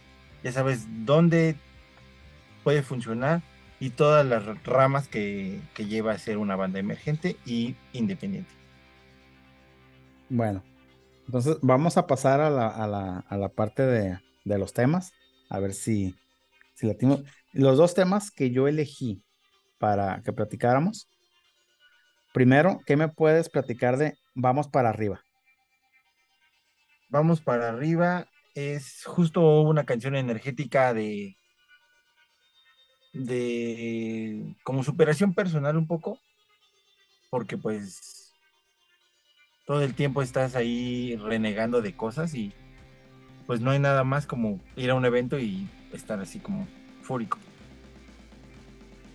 ya sabes dónde puede funcionar y todas las ramas que, lleva a ser una banda emergente y independiente. Bueno, entonces vamos a pasar a la, a la, a la parte de, de los temas, a ver si, si latimos. Los dos temas que yo elegí para que platicáramos. Primero, ¿qué me puedes platicar de Vamos para arriba? Vamos para arriba, es justo una canción energética de de como superación personal un poco, porque pues todo el tiempo estás ahí renegando de cosas y pues no hay nada más como ir a un evento y estar así como fúrico.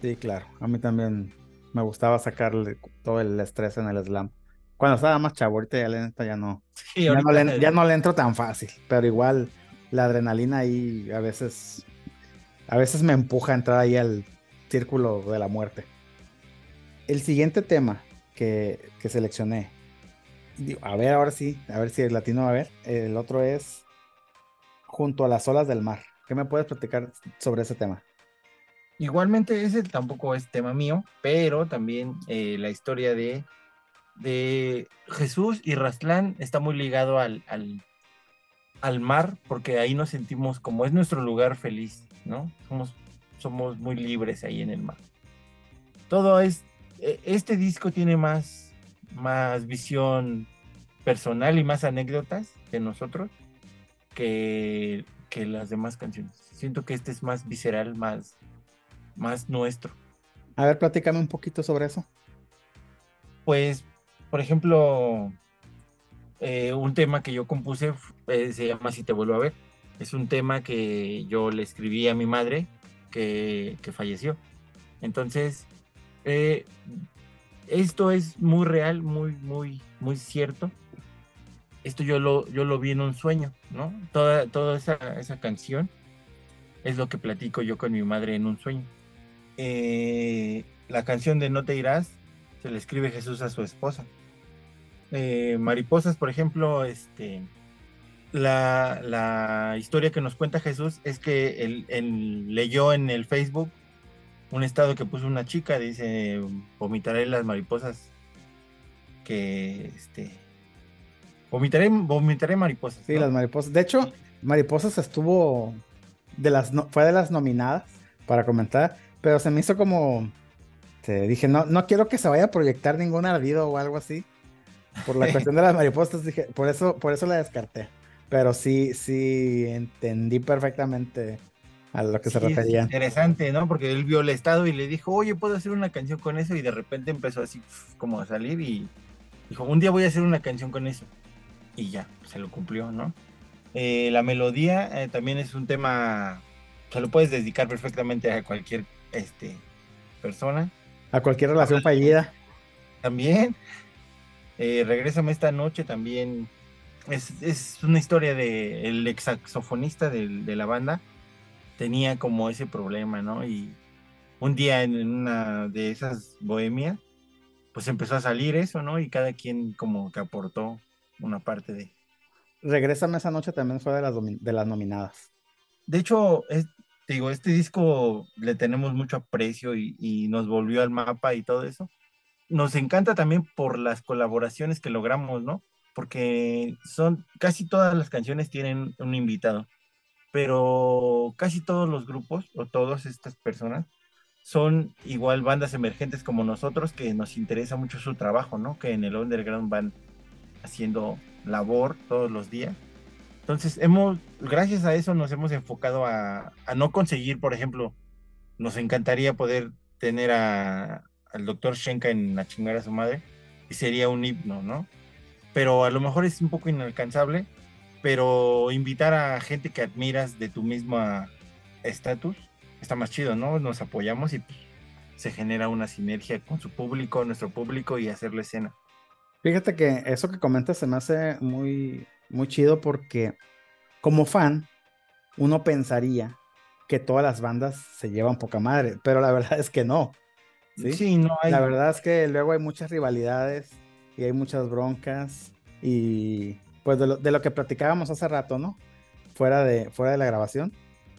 Sí, claro, a mí también me gustaba sacarle todo el estrés en el slam. Cuando estaba más chavo, ahorita ya, neta ya no, Sí, ya no, le, ya no le entro tan fácil, pero igual la adrenalina ahí a veces, a veces me empuja a entrar ahí al círculo de la muerte. El siguiente tema que, que seleccioné, digo, a ver, ahora sí, a ver si el latino va a ver, el otro es Junto a las olas del mar. ¿Qué me puedes platicar sobre ese tema? Igualmente ese tampoco es tema mío, pero también eh, la historia de, de Jesús y Rastlán está muy ligado al, al, al mar, porque ahí nos sentimos como es nuestro lugar feliz, ¿no? Somos, somos muy libres ahí en el mar. Todo es, e- este disco tiene más, más visión personal y más anécdotas que nosotros que, que las demás canciones. Siento que este es más visceral, más, más nuestro. A ver, platícame un poquito sobre eso. Pues, por ejemplo, eh, un tema que yo compuse eh, se llama Si te vuelvo a ver. Es un tema que yo le escribí a mi madre que, que falleció. Entonces, eh, esto es muy real, muy, muy, muy cierto. Esto yo lo, yo lo vi en un sueño, ¿no? Toda, toda esa, esa canción es lo que platico yo con mi madre en un sueño. Eh, la canción de No te irás se le escribe Jesús a su esposa. Eh, Mariposas, por ejemplo, este, la, la, historia que nos cuenta Jesús es que él, leyó en el Facebook un estado que puso una chica, dice, vomitaré las mariposas que, este, vomitaré, vomitaré mariposas. Sí, las mariposas. De hecho, mariposas estuvo, de las, fue de las nominadas para comentar, pero se me hizo como, dije, no, no quiero que se vaya a proyectar ningún ardido o algo así. Por la cuestión de las mariposas, dije, por eso, por eso la descarté. Pero sí, sí entendí perfectamente a lo que se refería. interesante, ¿no? Porque él vio el estado y le dijo, oye, puedo hacer una canción con eso, y de repente empezó así como a salir y dijo, un día voy a hacer una canción con eso. Y ya, se lo cumplió, ¿no? Eh, la melodía eh, también es un tema, se lo puedes dedicar perfectamente a cualquier este, persona. A cualquier relación fallida. También. Eh, Regrésame esta noche también. Es, una historia de el ex saxofonista de, la banda. Tenía como ese problema, ¿no? Y un día en una de esas bohemias, pues empezó a salir eso, ¿no? Y cada quien como que aportó una parte de. Regrésame esa noche también fue de las, de las nominadas. De hecho, es, digo, este disco le tenemos mucho aprecio y, nos volvió al mapa y todo eso. Nos encanta también por las colaboraciones que logramos, ¿no? Porque son, casi todas las canciones tienen un invitado, pero casi todos los grupos o todas estas personas son igual bandas emergentes como nosotros que nos interesa mucho su trabajo, ¿no? Que en el underground van haciendo labor todos los días entonces, hemos, gracias a eso nos hemos enfocado a, no conseguir, por ejemplo, nos encantaría poder tener a, al doctor Shenka en la chingada a su madre y sería un himno, ¿no? Pero a lo mejor es un poco inalcanzable, pero invitar a gente que admiras de tu mismo estatus está más chido, ¿no? Nos apoyamos y pues, se genera una sinergia con su público, nuestro público y hacerle escena. Fíjate que eso que comentas se me hace muy, muy chido porque como fan, uno pensaría que todas las bandas se llevan poca madre, pero la verdad es que no. Sí, no hay... La verdad es que luego hay muchas rivalidades y hay muchas broncas y pues de lo, que platicábamos hace rato, ¿no? Fuera de, fuera de la grabación.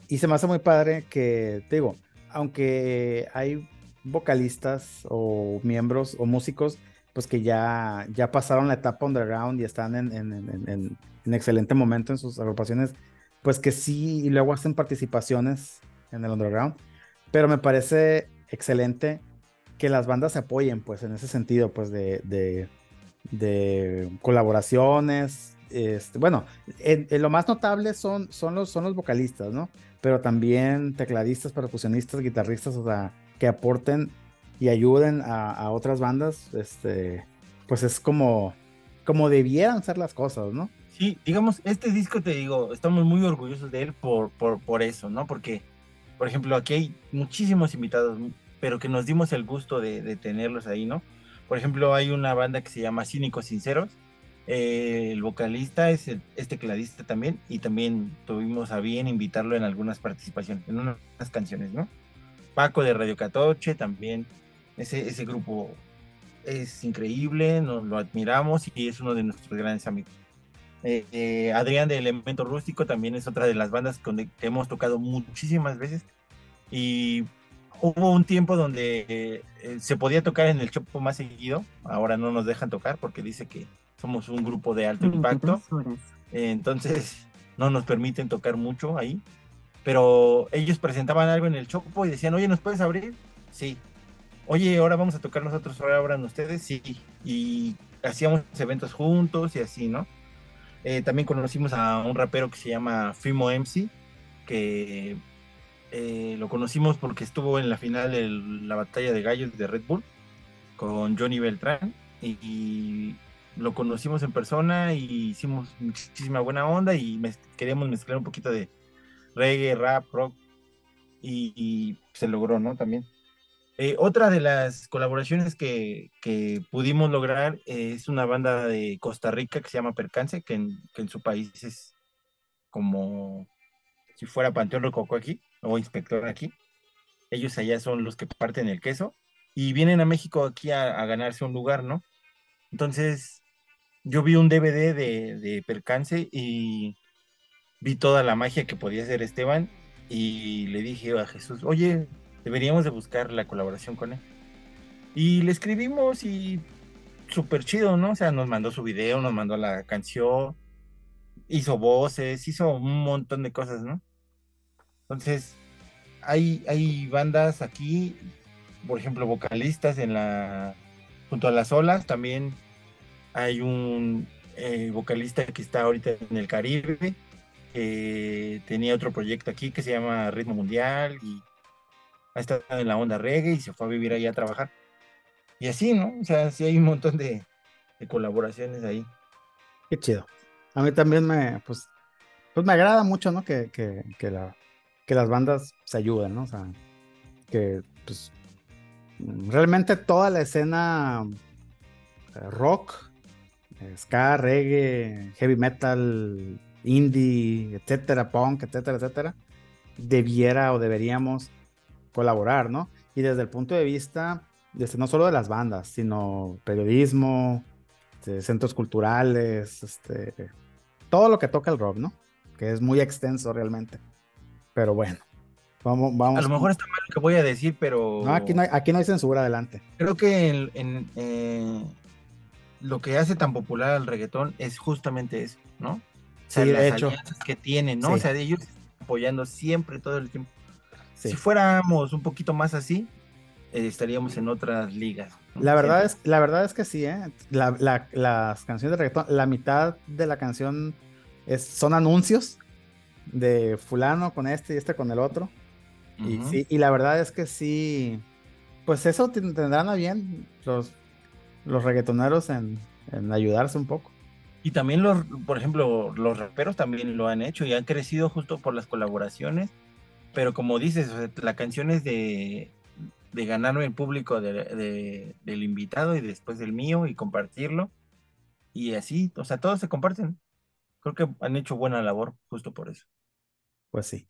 Y se me hace muy padre que, te digo, aunque hay vocalistas o miembros o músicos pues que ya, ya pasaron la etapa underground y están en, en, en, excelente momento en sus agrupaciones, pues que sí, y luego hacen participaciones en el underground. Pero me parece excelente que las bandas se apoyen, pues en ese sentido, pues de, de, de colaboraciones. Este, bueno, en, lo más notable son, son, los, son los vocalistas, ¿no? Pero también tecladistas, percusionistas, guitarristas, o sea, que aporten y ayuden a, otras bandas, este, pues es como, como debieran ser las cosas, ¿no? Sí, digamos, este disco te digo, estamos muy orgullosos de él por, por, por eso, ¿no? Porque, por ejemplo, aquí hay muchísimos invitados, pero que nos dimos el gusto de, tenerlos ahí, ¿no? Por ejemplo, hay una banda que se llama Cínicos Sinceros, eh, el vocalista es, el, tecladista también, y también tuvimos a bien invitarlo en algunas participaciones, en unas canciones, ¿no? Paco de Radio Catoche también ese, grupo es increíble, nos lo admiramos y es uno de nuestros grandes amigos. Eh, eh, Adrián de Elemento Rústico también es otra de las bandas con que hemos tocado muchísimas veces y hubo un tiempo donde eh, se podía tocar en el Chopo más seguido, ahora no nos dejan tocar porque dice que somos un grupo de alto impacto, entonces no nos permiten tocar mucho ahí, pero ellos presentaban algo en el Chopo y decían, oye, ¿nos puedes abrir? Sí, oye, ahora vamos a tocar nosotros, ahora abran ustedes, sí, y hacíamos eventos juntos y así, ¿no? Eh, también conocimos a un rapero que se llama Fimo MC, que eh, lo conocimos porque estuvo en la final de la batalla de gallos de Red Bull con Johnny Beltrán y, lo conocimos en persona y hicimos muchísima buena onda y queríamos mezclar un poquito de reggae, rap, rock y se logró, ¿no? También. Eh, otra de las colaboraciones que, pudimos lograr es una banda de Costa Rica que se llama Percance, que en, su país es como si fuera Panteón Rococó aquí o Inspector aquí. Ellos allá son los que parten el queso y vienen a México aquí a, a ganarse un lugar, ¿no? Entonces, yo vi un DVD de, de Percance y vi toda la magia que podía hacer Esteban y le dije a Jesús, oye, deberíamos de buscar la colaboración con él. Y le escribimos y súper chido, ¿no? O sea, nos mandó su video, nos mandó la canción, hizo voces, hizo un montón de cosas, ¿no? Entonces, hay, hay bandas aquí, por ejemplo, vocalistas en la junto a las olas, también hay un eh, vocalista que está ahorita en el Caribe, que tenía otro proyecto aquí que se llama Ritmo Mundial y ha estado en la onda reggae y se fue a vivir ahí a trabajar. Y así, ¿no? O sea, sí hay un montón de, colaboraciones ahí. Qué chido. A mí también me, pues, pues me agrada mucho, ¿no? Que, que, que las bandas se ayuden, ¿no? O sea, que pues realmente toda la escena eh, rock, eh, ska, reggae, heavy metal, indie, etcétera, punk, etcétera, etcétera, debiera o deberíamos colaborar, ¿no? Y desde el punto de vista, desde, no solo de las bandas, sino periodismo, este, centros culturales, este, todo lo que toca el rock, ¿no? Que es muy extenso realmente. Pero bueno, vamos, vamos. A lo mejor está mal lo que voy a decir, pero No, aquí no hay, aquí no hay censura, adelante. creo que en, en, eh, lo que hace tan popular al reggaetón es justamente eso, ¿no? O sea, Sí, de las hecho. alianzas que tienen, ¿no? O sea, ellos apoyando siempre todo el tiempo. Sí. Si fuéramos un poquito más así, eh, estaríamos en otras ligas. ¿no? La verdad, Siempre. es, la verdad es que sí, ¿eh? La- la- las canciones de reggaetón, la mitad de la canción es, son anuncios de fulano con este y este con el otro. Y, sí, y la verdad es que sí, pues eso ten- tendrán a bien los, los reggaetoneros en, en ayudarse un poco. Y también los, por ejemplo, los raperos también lo han hecho y han crecido justo por las colaboraciones. Pero como dices, la canción es de, de ganarme el público de- de- del invitado y después del mío y compartirlo. Y así, o sea, todos se comparten. Creo que han hecho buena labor justo por eso. Pues sí.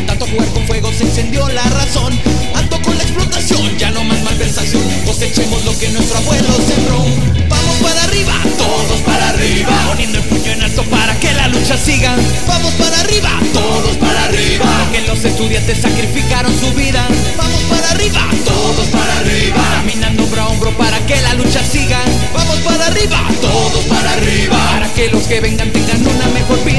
De tanto jugar con fuego se encendió la razón. Harto con la explotación, ya no más malversación, cosechemos lo que nuestro abuelo sembró. Vamos para arriba, todos para arriba, poniendo el puño en alto para que la lucha siga. Vamos para arriba, todos para arriba, que los estudiantes sacrificaron su vida. Vamos para arriba, todos para arriba, caminando hombro a hombro para que la lucha siga. Vamos para arriba, todos para arriba, para que los que vengan tengan una mejor vida.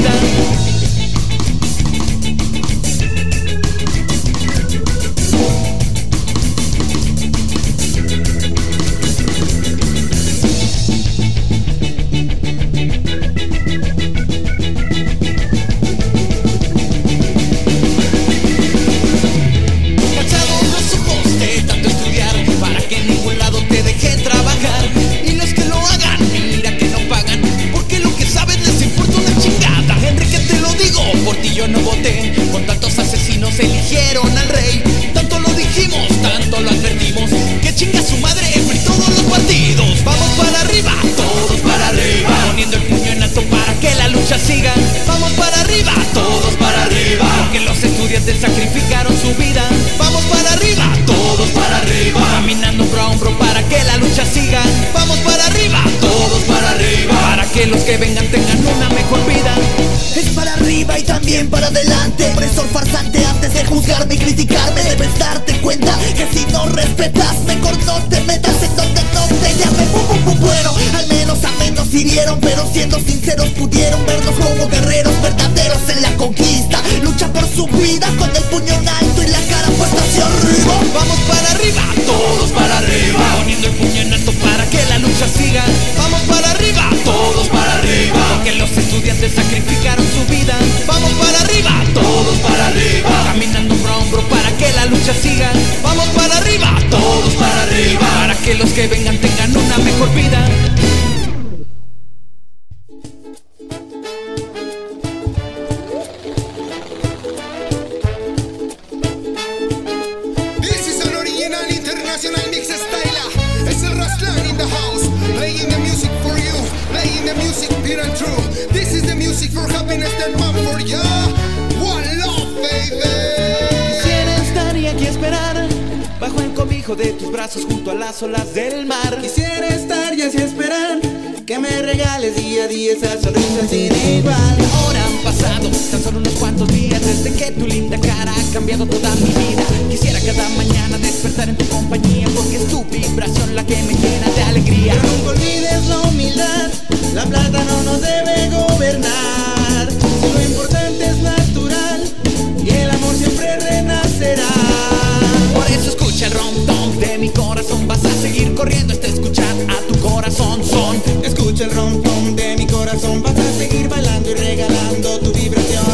Corazón, vas a seguir bailando y regalando tu vibración.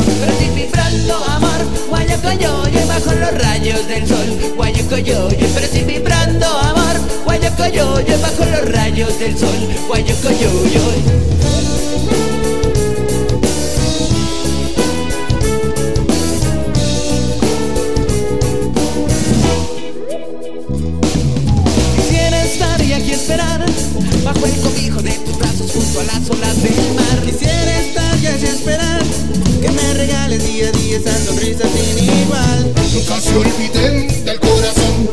Vibrando amor, guayo coyoyo bajo los rayos del sol, estoy vibrando amor, guayo coyoyo bajo los rayos del sol, esperar bajo el junto a las olas del mar. Quisiera estar y esperar que me regales día a día esa sonrisa sin igual. Nunca se olviden del corazón.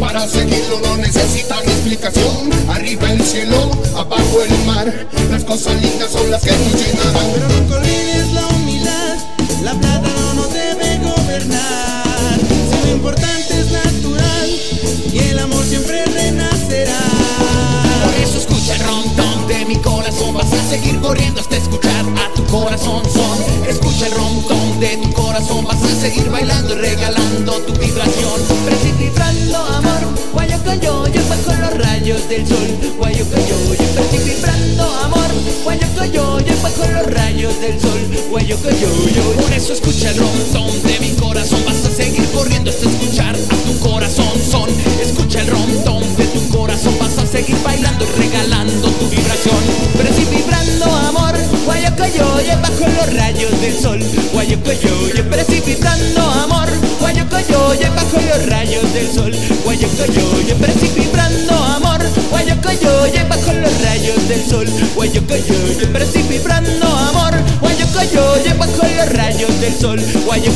Para seguirlo no necesitan explicación. Arriba el cielo, abajo el mar. Las cosas lindas son las que nos llenarán. Pero nunca olvides la humildad, la plata no nos debe gobernar. Si lo importante es natural y el amor siempre renacerá. Corriendo hasta escuchar a tu corazón. Son Escucha el rom de tu corazón. Vas a seguir bailando y regalando tu vibración. Vibrando amor Guayo coyoyo bajo los rayos del sol. Guayo coyoyo Pero estoy vibrando amor Guayo coyoyo bajo los rayos del sol. Guayo coyoyo Por eso escucha el rom de mi corazón. Vas a seguir corriendo hasta escuchar a tu corazón. Son Escucha el rom de tu corazón. Vas a seguir bailando y regalando bajo los rayos del sol. Guayo coyoyo Pero estoy vibrando amor. Guayo coyoyo bajo los rayos del sol. Guayo coyoyo Pero estoy vibrando amor. Guayo coyoyo bajo los rayos del sol. Guayo coyoyo Pero estoy vibrando amor. Guayo coyoyo bajo los rayos del sol. Guayo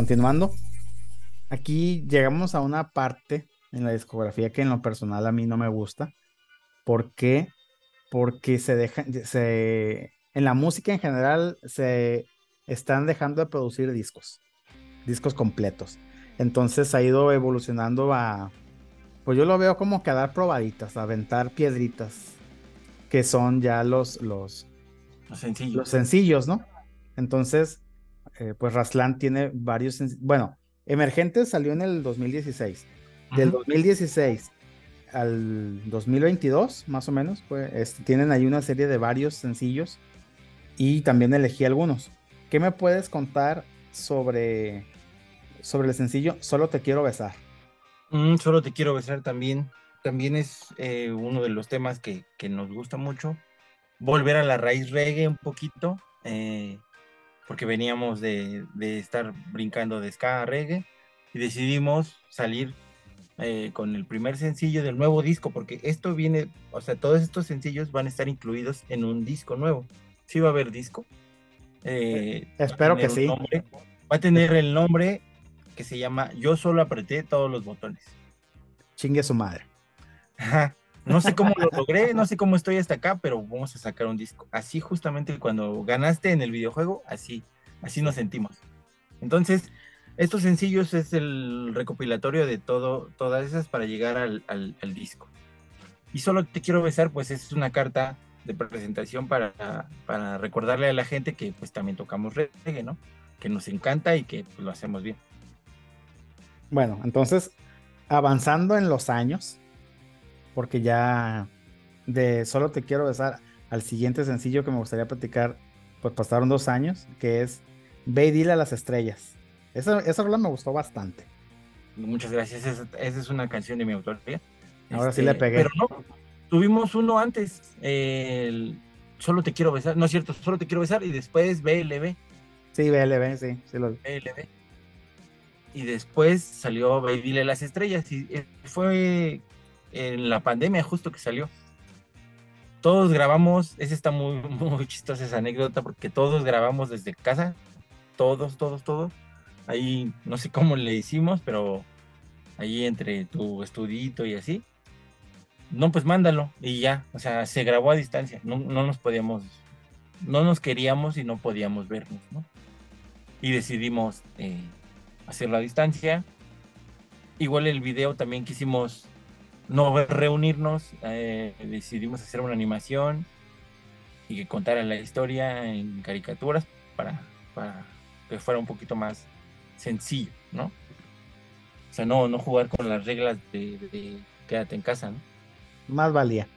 continuando. Aquí llegamos a una parte en la discografía que en lo personal a mí no me gusta. ¿Por qué? Porque se dejan, se, en la música en general se están dejando de producir discos, discos completos. Entonces ha ido evolucionando a, pues yo lo veo como que a dar probaditas, a aventar piedritas, que son ya los, los, Los sencillos. los sencillos, ¿no? Entonces, eh, pues Raslan tiene varios, bueno, Emergentes salió en el 2016. Del Ujú. 2016 al 2022, más o menos, pues, este, tienen ahí una serie de varios sencillos y también elegí algunos. ¿Qué me puedes contar sobre, sobre el sencillo Solo te quiero besar? Mm, solo te quiero besar también. También es eh, uno de los temas que, que nos gusta mucho. Volver a la raíz reggae un poquito, eh, porque veníamos de, de estar brincando de ska a reggae y decidimos salir eh, con el primer sencillo del nuevo disco, porque esto viene, o sea, todos estos sencillos van a estar incluidos en un disco nuevo. Sí va a haber disco. Eh, Espero que sí. nombre. Va a tener el nombre que se llama Yo solo apreté todos los botones. Chingue su madre. Ajá. No sé cómo lo logré, no sé cómo estoy hasta acá, pero vamos a sacar un disco. Así justamente cuando ganaste en el videojuego, así, así nos sentimos. Entonces, estos sencillos es el recopilatorio de todo, todas esas para llegar al, disco. Y solo te quiero besar, pues es una carta de presentación para, para recordarle a la gente que pues también tocamos reggae, ¿no? Que nos encanta y que pues, lo hacemos bien. Bueno, entonces, avanzando en los años, porque ya de solo te quiero besar al siguiente sencillo que me gustaría platicar, pues pasaron dos años, que es Ve y dile a las estrellas. Esa, esa rola me gustó bastante. Muchas gracias. Esa, esa es una canción de mi autoría. Ahora sí Este, le pegué. Pero no, tuvimos uno antes. el Solo te quiero besar. No es cierto, solo te quiero besar. Y después BLB. Sí, BLB, sí, sí lo BLB. Y después salió Ve y dile a las estrellas. Y eh, fue en la pandemia justo que salió. Todos grabamos, esa está muy, muy chistosa esa anécdota, porque todos grabamos desde casa, todos, todos, todos. Ahí no sé cómo le hicimos, pero ahí entre tu estudito y así. No, pues mándalo y ya, o sea, se grabó a distancia, no, no nos podíamos, no nos queríamos y no podíamos vernos, ¿no? Y decidimos eh, hacerlo a distancia. Igual el video también quisimos no reunirnos, eh, decidimos hacer una animación y que contara la historia en caricaturas para, para que fuera un poquito más sencillo, ¿no? O sea, no, no jugar con las reglas de, de quédate en casa, ¿no? Más valía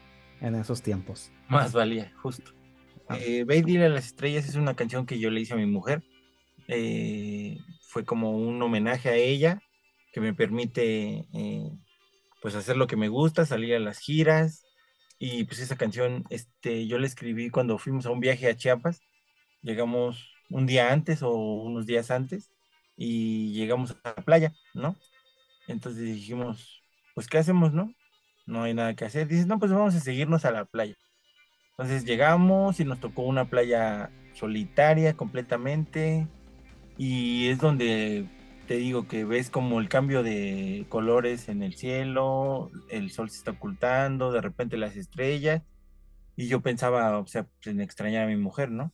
en esos tiempos. Más valía, justo. Eh, Ve y dile a las estrellas es una canción que yo le hice a mi mujer. Eh, fue como un homenaje a ella que me permite eh, pues hacer lo que me gusta, salir a las giras. Y pues esa canción este, yo la escribí cuando fuimos a un viaje a Chiapas. Llegamos un día antes o unos días antes y llegamos a la playa, ¿no? Entonces dijimos, pues ¿qué hacemos, no? No hay nada que hacer. Dices, no, pues vamos a seguirnos a la playa. Entonces llegamos y nos tocó una playa solitaria completamente y es donde te digo que ves como el cambio de colores en el cielo, el sol se está ocultando, de repente las estrellas y yo pensaba, o sea, pues, en extrañar a mi mujer, ¿no?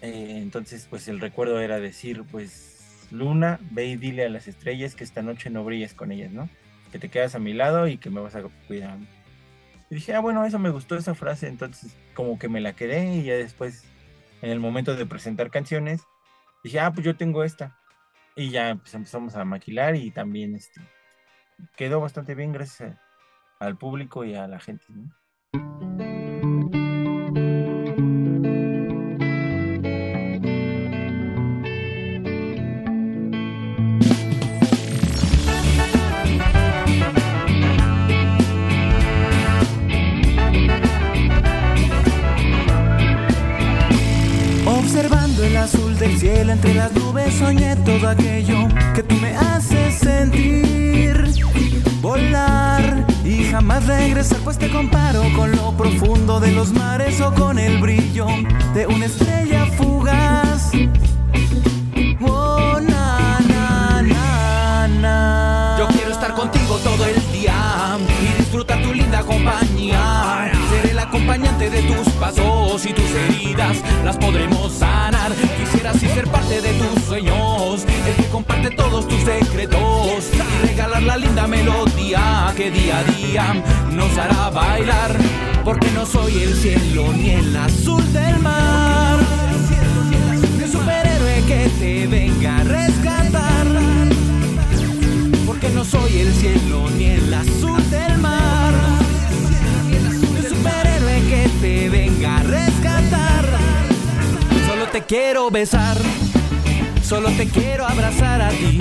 Eh, entonces pues el recuerdo era decir, pues Luna, ve y dile a las estrellas que esta noche no brilles con ellas, ¿no? Que te quedas a mi lado y que me vas a cuidar. Y dije, ah, bueno, eso me gustó esa frase, entonces como que me la quedé y ya después, en el momento de presentar canciones, dije, ah, pues yo tengo esta. Y ya empezamos a maquilar y también este, quedó bastante bien gracias al público y a la gente. El azul del cielo entre las nubes soñé todo aquello que tú me haces sentir volar y jamás regresar pues te comparo con lo profundo de los mares o con el brillo de una estrella fugaz. Oh, na, na, na, na. Yo quiero estar contigo todo el día y disfrutar tu linda compañía. Tus pasos y tus heridas las podremos sanar. Quisiera así ser parte de tus sueños, el que comparte todos tus secretos y regalar la linda melodía que día a día nos hará bailar. Porque no soy el cielo ni el azul del mar, ni un superhéroe que te venga a rescatar porque no soy el cielo ni el azul del mar. Te venga a rescatar. Solo te quiero besar, solo te quiero abrazar a ti.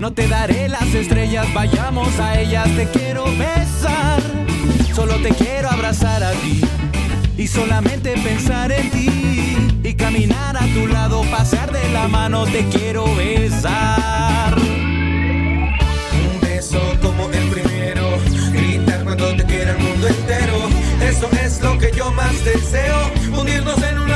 No te daré las estrellas, vayamos a ellas, te quiero besar. Solo te quiero abrazar a ti y solamente pensar en ti y caminar a tu lado, pasear de la mano, te quiero besar. Deseo, unirnos en un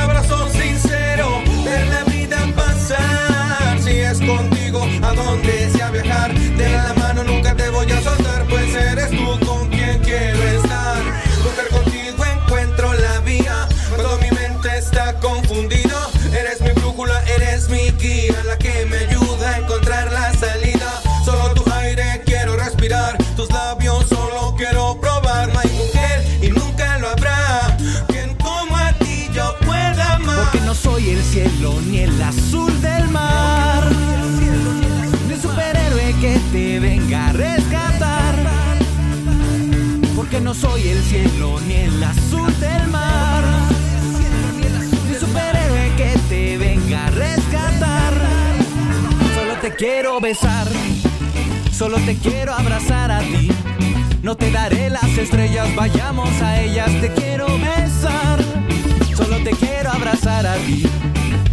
quiero besar, solo te quiero abrazar a ti. No te daré las estrellas, vayamos a ellas, te quiero besar. Solo te quiero abrazar a ti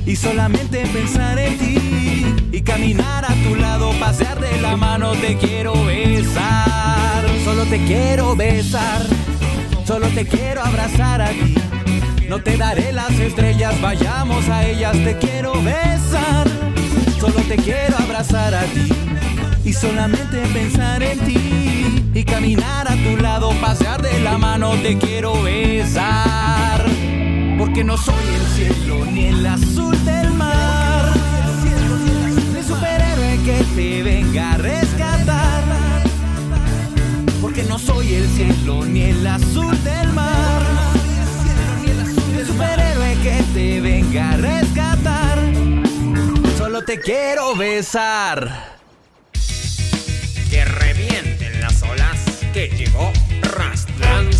y solamente pensar en ti y caminar a tu lado, pasear de la mano, te quiero besar. Solo te quiero besar, solo te quiero abrazar a ti. No te daré las estrellas, vayamos a ellas, te quiero besar. Solo te quiero abrazar a ti y solamente pensar en ti y caminar a tu lado, pasear de la mano, te quiero besar. Porque no soy el cielo ni el azul del mar, ni superhéroe que te venga a rescatar. Porque no soy el cielo ni el azul del mar, ni superhéroe que te venga a rescatar. Te quiero besar. Que revienten las olas que llegó Rastlan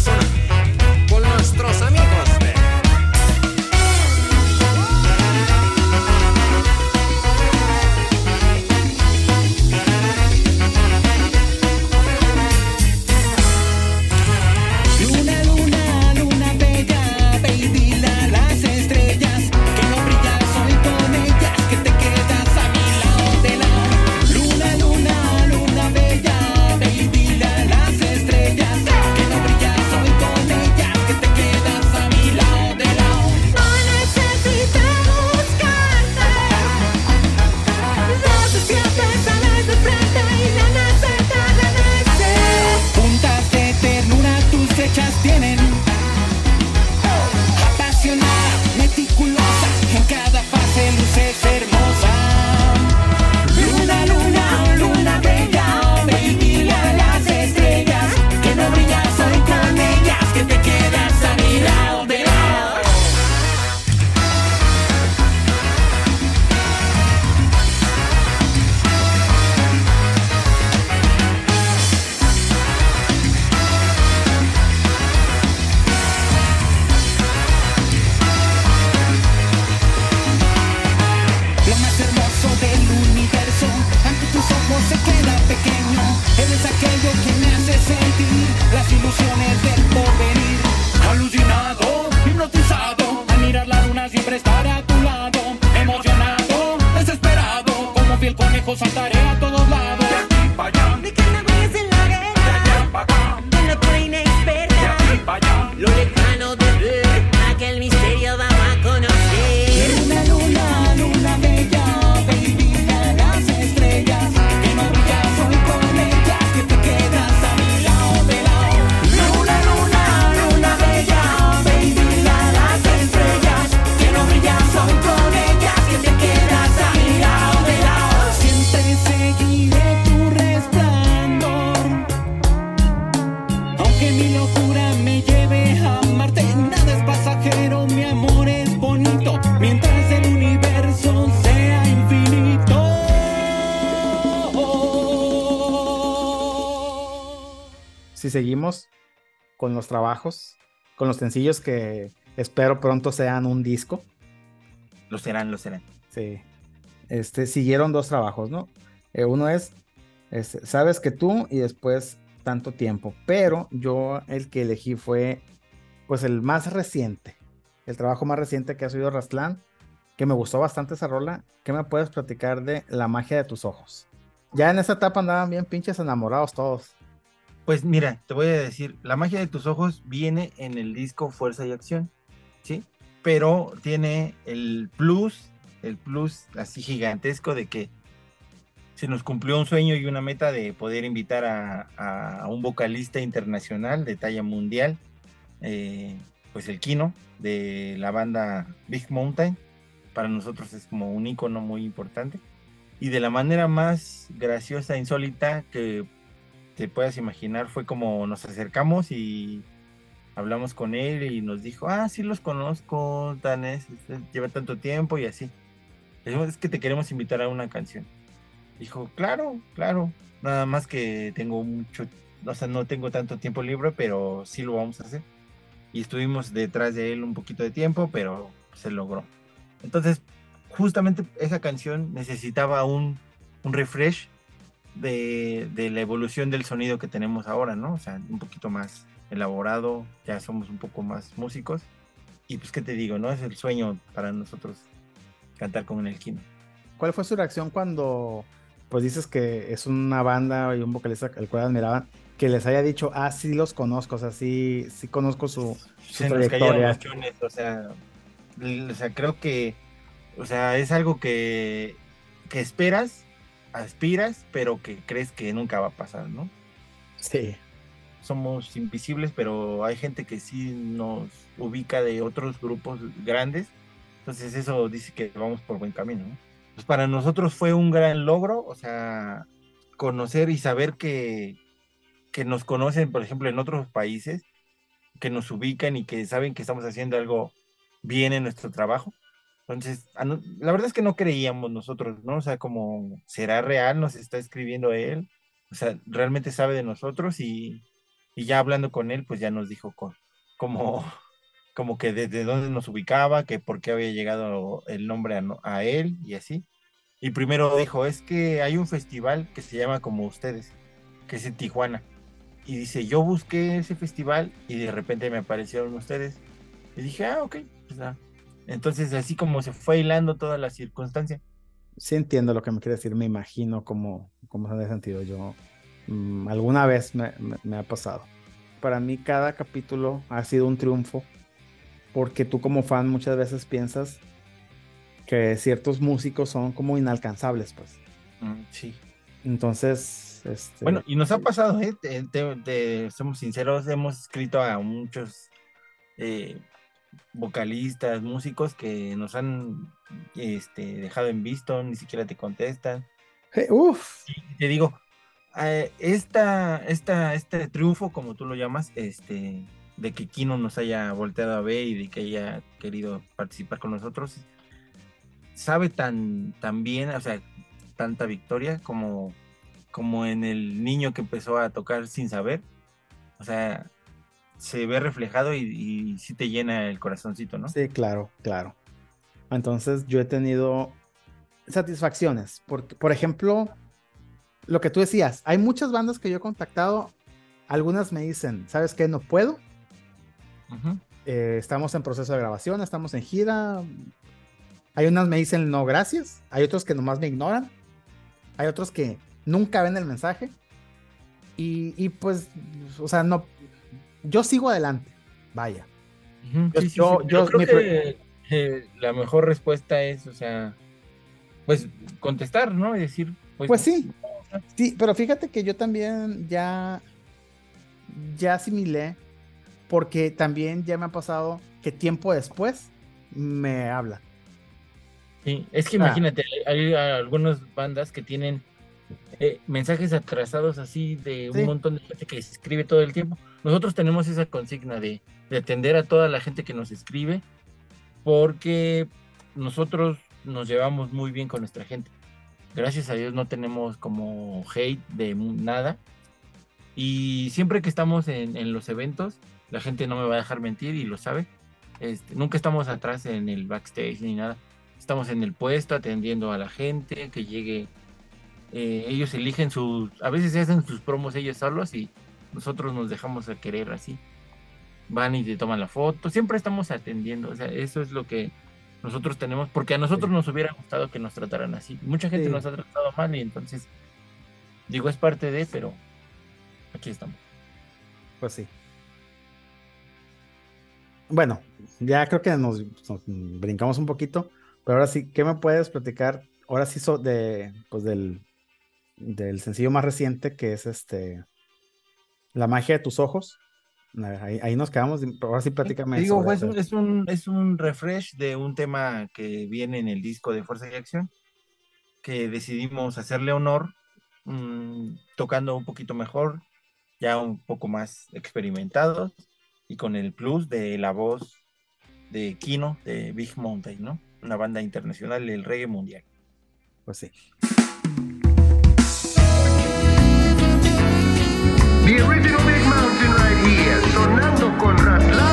seguimos con los trabajos, con los sencillos que espero pronto sean un disco. Lo serán, lo serán. Sí. Este, siguieron dos trabajos, ¿no? Eh, uno es, este, Sabes que tú y después tanto tiempo, pero yo el que elegí fue pues el más reciente, el trabajo más reciente que ha subido Rastlán, que me gustó bastante esa rola. ¿Qué me puedes platicar de La magia de tus ojos? Ya en esa etapa andaban bien pinches enamorados todos. Pues mira, te voy a decir, la magia de tus ojos viene en el disco Fuerza y Acción, ¿sí? Pero tiene el plus, el plus así gigantesco de que se nos cumplió un sueño y una meta de poder invitar a, un vocalista internacional de talla mundial, eh, pues el Kino de la banda Big Mountain. Para nosotros es como un icono muy importante. Y de la manera más graciosa, insólita que te puedas imaginar, fue como nos acercamos y hablamos con él y nos dijo, ah, sí los conozco, tan es, es- lleva tanto tiempo y así. Le dijimos, es que te queremos invitar a una canción. Dijo, claro, claro, nada más que tengo mucho o sea, no tengo tanto tiempo libre, pero sí lo vamos a hacer. Y estuvimos detrás de él un poquito de tiempo, pero se logró. Entonces, justamente esa canción necesitaba un, un refresh de, de la evolución del sonido que tenemos ahora, ¿no? O sea, un poquito más elaborado, ya somos un poco más músicos. Y pues, ¿qué te digo, no? Es el sueño para nosotros cantar con el Kino. ¿Cuál fue su reacción cuando, pues dices que es una banda y un vocalista al cual admiraban, que les haya dicho, ah, sí los conozco, o sea, sí, sí conozco su, su se trayectoria? chones, o sea, o sea, creo que, o sea, es algo que, que esperas, aspiras, pero que crees que nunca va a pasar, ¿no? Sí. Somos invisibles, pero hay gente que sí nos ubica de otros grupos grandes, entonces eso dice que vamos por buen camino, ¿no? Pues para nosotros fue un gran logro, o sea, conocer y saber que, que nos conocen, por ejemplo, en otros países, que nos ubican y que saben que estamos haciendo algo bien en nuestro trabajo. Entonces, la verdad es que no creíamos nosotros, ¿no? O sea, como, ¿será real? ¿Nos está escribiendo él? O sea, realmente sabe de nosotros y, y ya hablando con él, pues ya nos dijo co- como, como que desde dónde nos ubicaba, que por qué había llegado el nombre a, a él y así. Y primero dijo, es que hay un festival que se llama como ustedes, que es en Tijuana. Y dice, yo busqué ese festival y de repente me aparecieron ustedes. Y dije, ah, ok. pues, ah". Entonces, así como se fue hilando toda la circunstancia. Sí entiendo lo que me quiere decir, me imagino cómo, cómo se ha sentido yo. mm, alguna vez me, me- me ha pasado. Para mí cada capítulo ha sido un triunfo porque tú como fan muchas veces piensas que ciertos músicos son como inalcanzables, pues. sí. Entonces, este, Bueno, y nos ha pasado, ¿eh? Te- te- te- somos sinceros, hemos escrito a muchos eh, vocalistas, músicos que nos han este, dejado en visto, ni siquiera te contestan. eh, uf, Y te digo, eh, esta, esta, este triunfo, como tú lo llamas, este, de que Kino nos haya volteado a ver y de que haya querido participar con nosotros, sabe tan, tan bien, o sea, tanta victoria como, como en el niño que empezó a tocar sin saber. O sea, se ve reflejado y, y sí te llena el corazoncito, ¿no? Sí, claro, claro. Entonces yo he tenido satisfacciones. Porque, por ejemplo, lo que tú decías, hay muchas bandas que yo he contactado, algunas me dicen, ¿sabes qué? No puedo. Eh, estamos en proceso de grabación, estamos en gira. Hay unas me dicen no, gracias. Hay otros que nomás me ignoran. Hay otros que nunca ven el mensaje. Y, y pues, o sea, no. Yo sigo adelante. Vaya. Yo- sí, sí, yo- sí, yo- pero creo que eh, la mejor respuesta es, o sea, pues contestar, ¿no? Y decir, pues, Pues sí, sí, pero fíjate que yo también ya, ya asimilé, porque también ya me ha pasado que tiempo después me habla. Sí, es que Ah. imagínate, hay, hay algunas bandas que tienen eh, mensajes atrasados así de un Sí. montón de gente que se escribe todo el tiempo. Nosotros tenemos esa consigna de, de atender a toda la gente que nos escribe, porque nosotros nos llevamos muy bien con nuestra gente. Gracias a Dios no tenemos como hate de nada. Y siempre que estamos en, en los eventos, la gente no me va a dejar mentir y lo sabe. Este, nunca estamos atrás en el backstage ni nada. Estamos en el puesto atendiendo a la gente que llegue. Eh, ellos eligen sus, a veces hacen sus promos ellos solos y nosotros nos dejamos a querer así. Van y te toman la foto. Siempre estamos atendiendo. O sea, eso es lo que nosotros tenemos, porque a nosotros nos hubiera gustado que nos trataran así. Mucha gente Sí. nos ha tratado mal y entonces, digo, es parte de, pero aquí estamos. Pues sí. Bueno, ya creo que nos, nos brincamos un poquito, pero ahora sí, ¿qué me puedes platicar? Ahora sí, so- de, pues del, del sencillo más reciente que es este La magia de tus ojos. Ahí, ahí nos quedamos, ahora sí platícame. Digo, sobre pues, ese. es, un, es un refresh de un tema que viene en el disco de Fuerza y Acción, que decidimos hacerle honor, mm, tocando un poquito mejor, ya un poco más experimentados, y con el plus de la voz de Kino, de Big Mountain, ¿no? Una banda internacional del reggae mundial. Pues sí. The original big mountain right here. Sonando con Ratlán.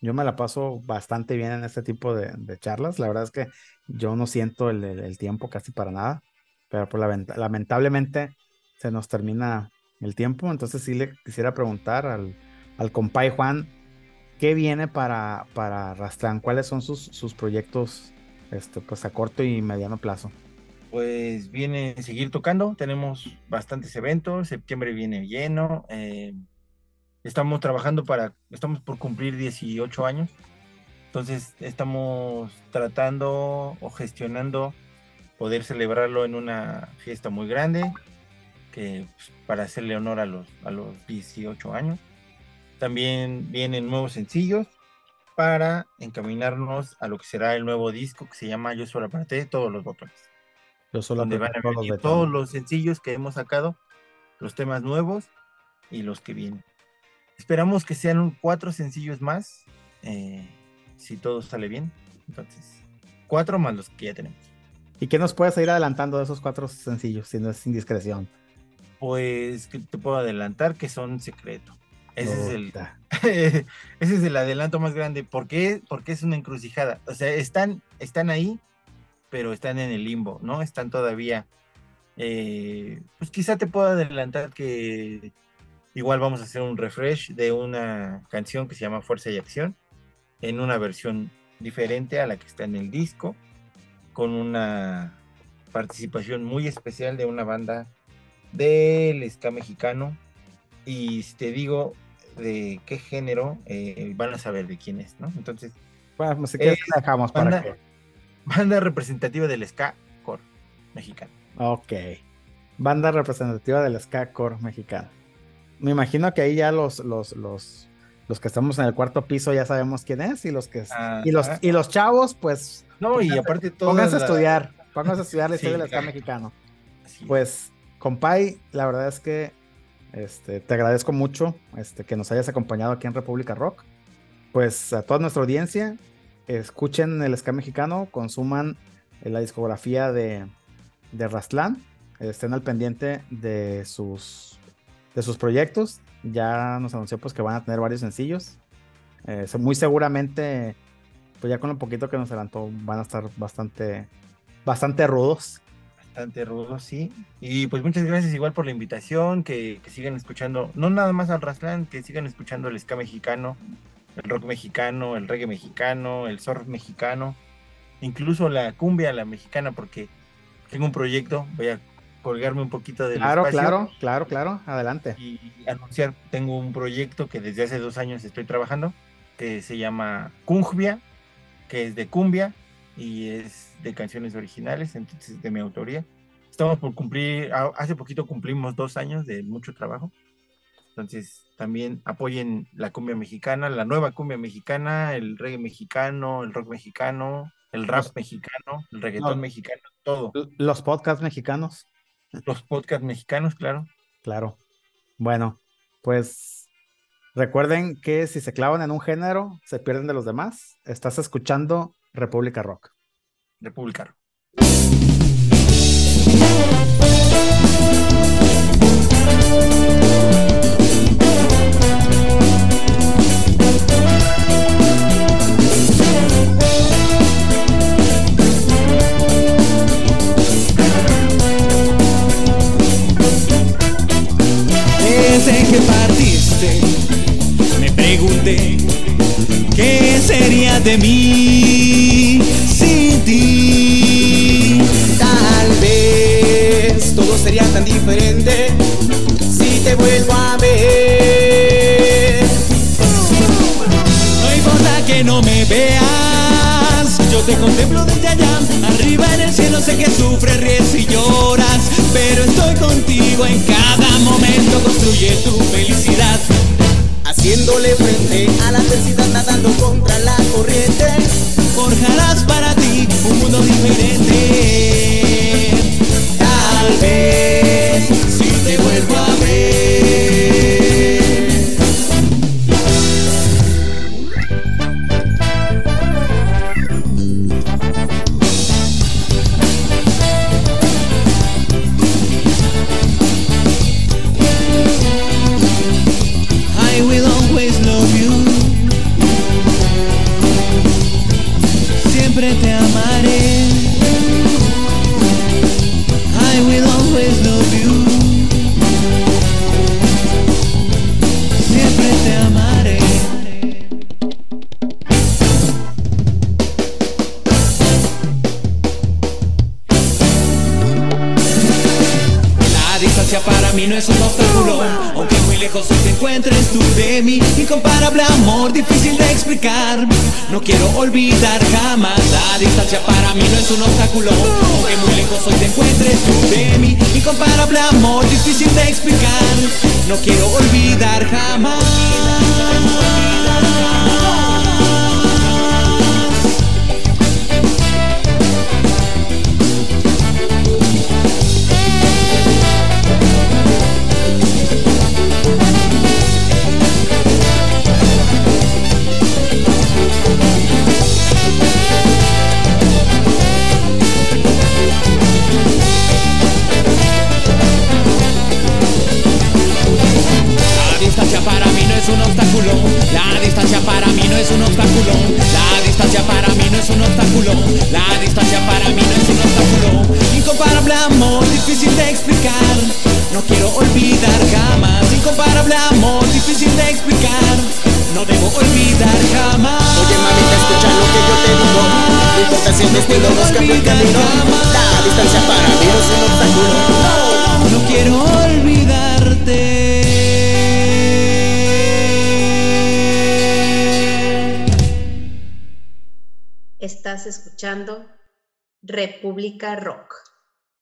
Yo me la paso bastante bien en este tipo de, charlas. La verdad es que yo no siento el, tiempo casi para nada, pero pues lamenta- lamentablemente se nos termina el tiempo. Entonces sí le quisiera preguntar al, al compay Juan, ¿qué viene para, para Rastran? ¿Cuáles son sus, proyectos este, pues a corto y mediano plazo? Pues viene seguir tocando, tenemos bastantes eventos, septiembre viene lleno, eh, estamos trabajando para, estamos por cumplir 18 años, entonces estamos tratando o gestionando poder celebrarlo en una fiesta muy grande, que pues, para hacerle honor a los, a los 18 años. También vienen nuevos sencillos para encaminarnos a lo que será el nuevo disco que se llama Yo solo aparté todos los botones Yo solo donde van a apreté venir todos los sencillos que hemos sacado, los temas nuevos y los que vienen. Esperamos que sean cuatro sencillos más, eh, si todo sale bien. Entonces, cuatro más los que ya tenemos. ¿Y qué nos puedes ir adelantando de esos cuatro sencillos, si no es indiscreción? Pues te puedo adelantar que son secreto. Ese es el, ese es el adelanto más grande. ¿Por qué? Porque es una encrucijada. O sea, están, están ahí, pero están en el limbo, ¿no? Están todavía. eh, pues quizá te puedo adelantar que Igual vamos a hacer un refresh de una canción que se llama Fuerza y Acción, en una versión diferente a la que está en el disco, con una participación muy especial de una banda del ska mexicano. Y si te digo de qué género, eh, van a saber de quién es, ¿no? Entonces, Bueno, pues si quieres, Es la dejamos para banda- que. banda representativa del ska core mexicano. Ok. Banda representativa del ska core mexicano. Me imagino que ahí ya los, los, los, los que estamos en el cuarto piso ya sabemos quién es y los que Ah, y los ah. y los chavos pues No, y pónganse- aparte todo. pónganse a estudiar, pónganse a estudiar la Sí, historia del ska claro. mexicano. Pues, compay, la verdad es que este, te agradezco mucho este, que nos hayas acompañado aquí en República Rock. Pues a toda nuestra audiencia, escuchen el ska mexicano, consuman eh, la discografía de, de Rastlán, estén al pendiente de sus, de sus proyectos. Ya nos anunció pues que van a tener varios sencillos. Eh, muy seguramente, pues ya con lo poquito que nos adelantó, van a estar bastante, bastante rudos. Bastante rudo, sí. Y pues muchas gracias igual por la invitación, que, que sigan escuchando, no nada más al Rastlán, que sigan escuchando el ska mexicano, el rock mexicano, el reggae mexicano, el surf mexicano, incluso la cumbia, la mexicana, porque tengo un proyecto, voy a colgarme un poquito del Claro, espacio claro, claro, claro. Adelante. y anunciar, tengo un proyecto que desde hace dos años estoy trabajando, que se llama Cungbia, que es de cumbia y es de canciones originales, entonces de mi autoría. Estamos por cumplir, hace poquito cumplimos dos años de mucho trabajo, entonces también apoyen la cumbia mexicana, la nueva cumbia mexicana, el reggae mexicano, el rock mexicano, el rap mexicano, el reggaetón No. mexicano, todo. Los podcasts mexicanos. Los podcasts mexicanos, claro. Claro. Bueno, pues recuerden que si se clavan en un género, se pierden de los demás. Estás escuchando República Rock. República Rock. Desde que partiste, me pregunté qué sería de mí sin ti. Tal vez todo sería tan diferente si te vuelvo a ver. No importa que no me veas, yo te contemplo desde allá. Arriba en el cielo sé que sufres, ríes momento. Construye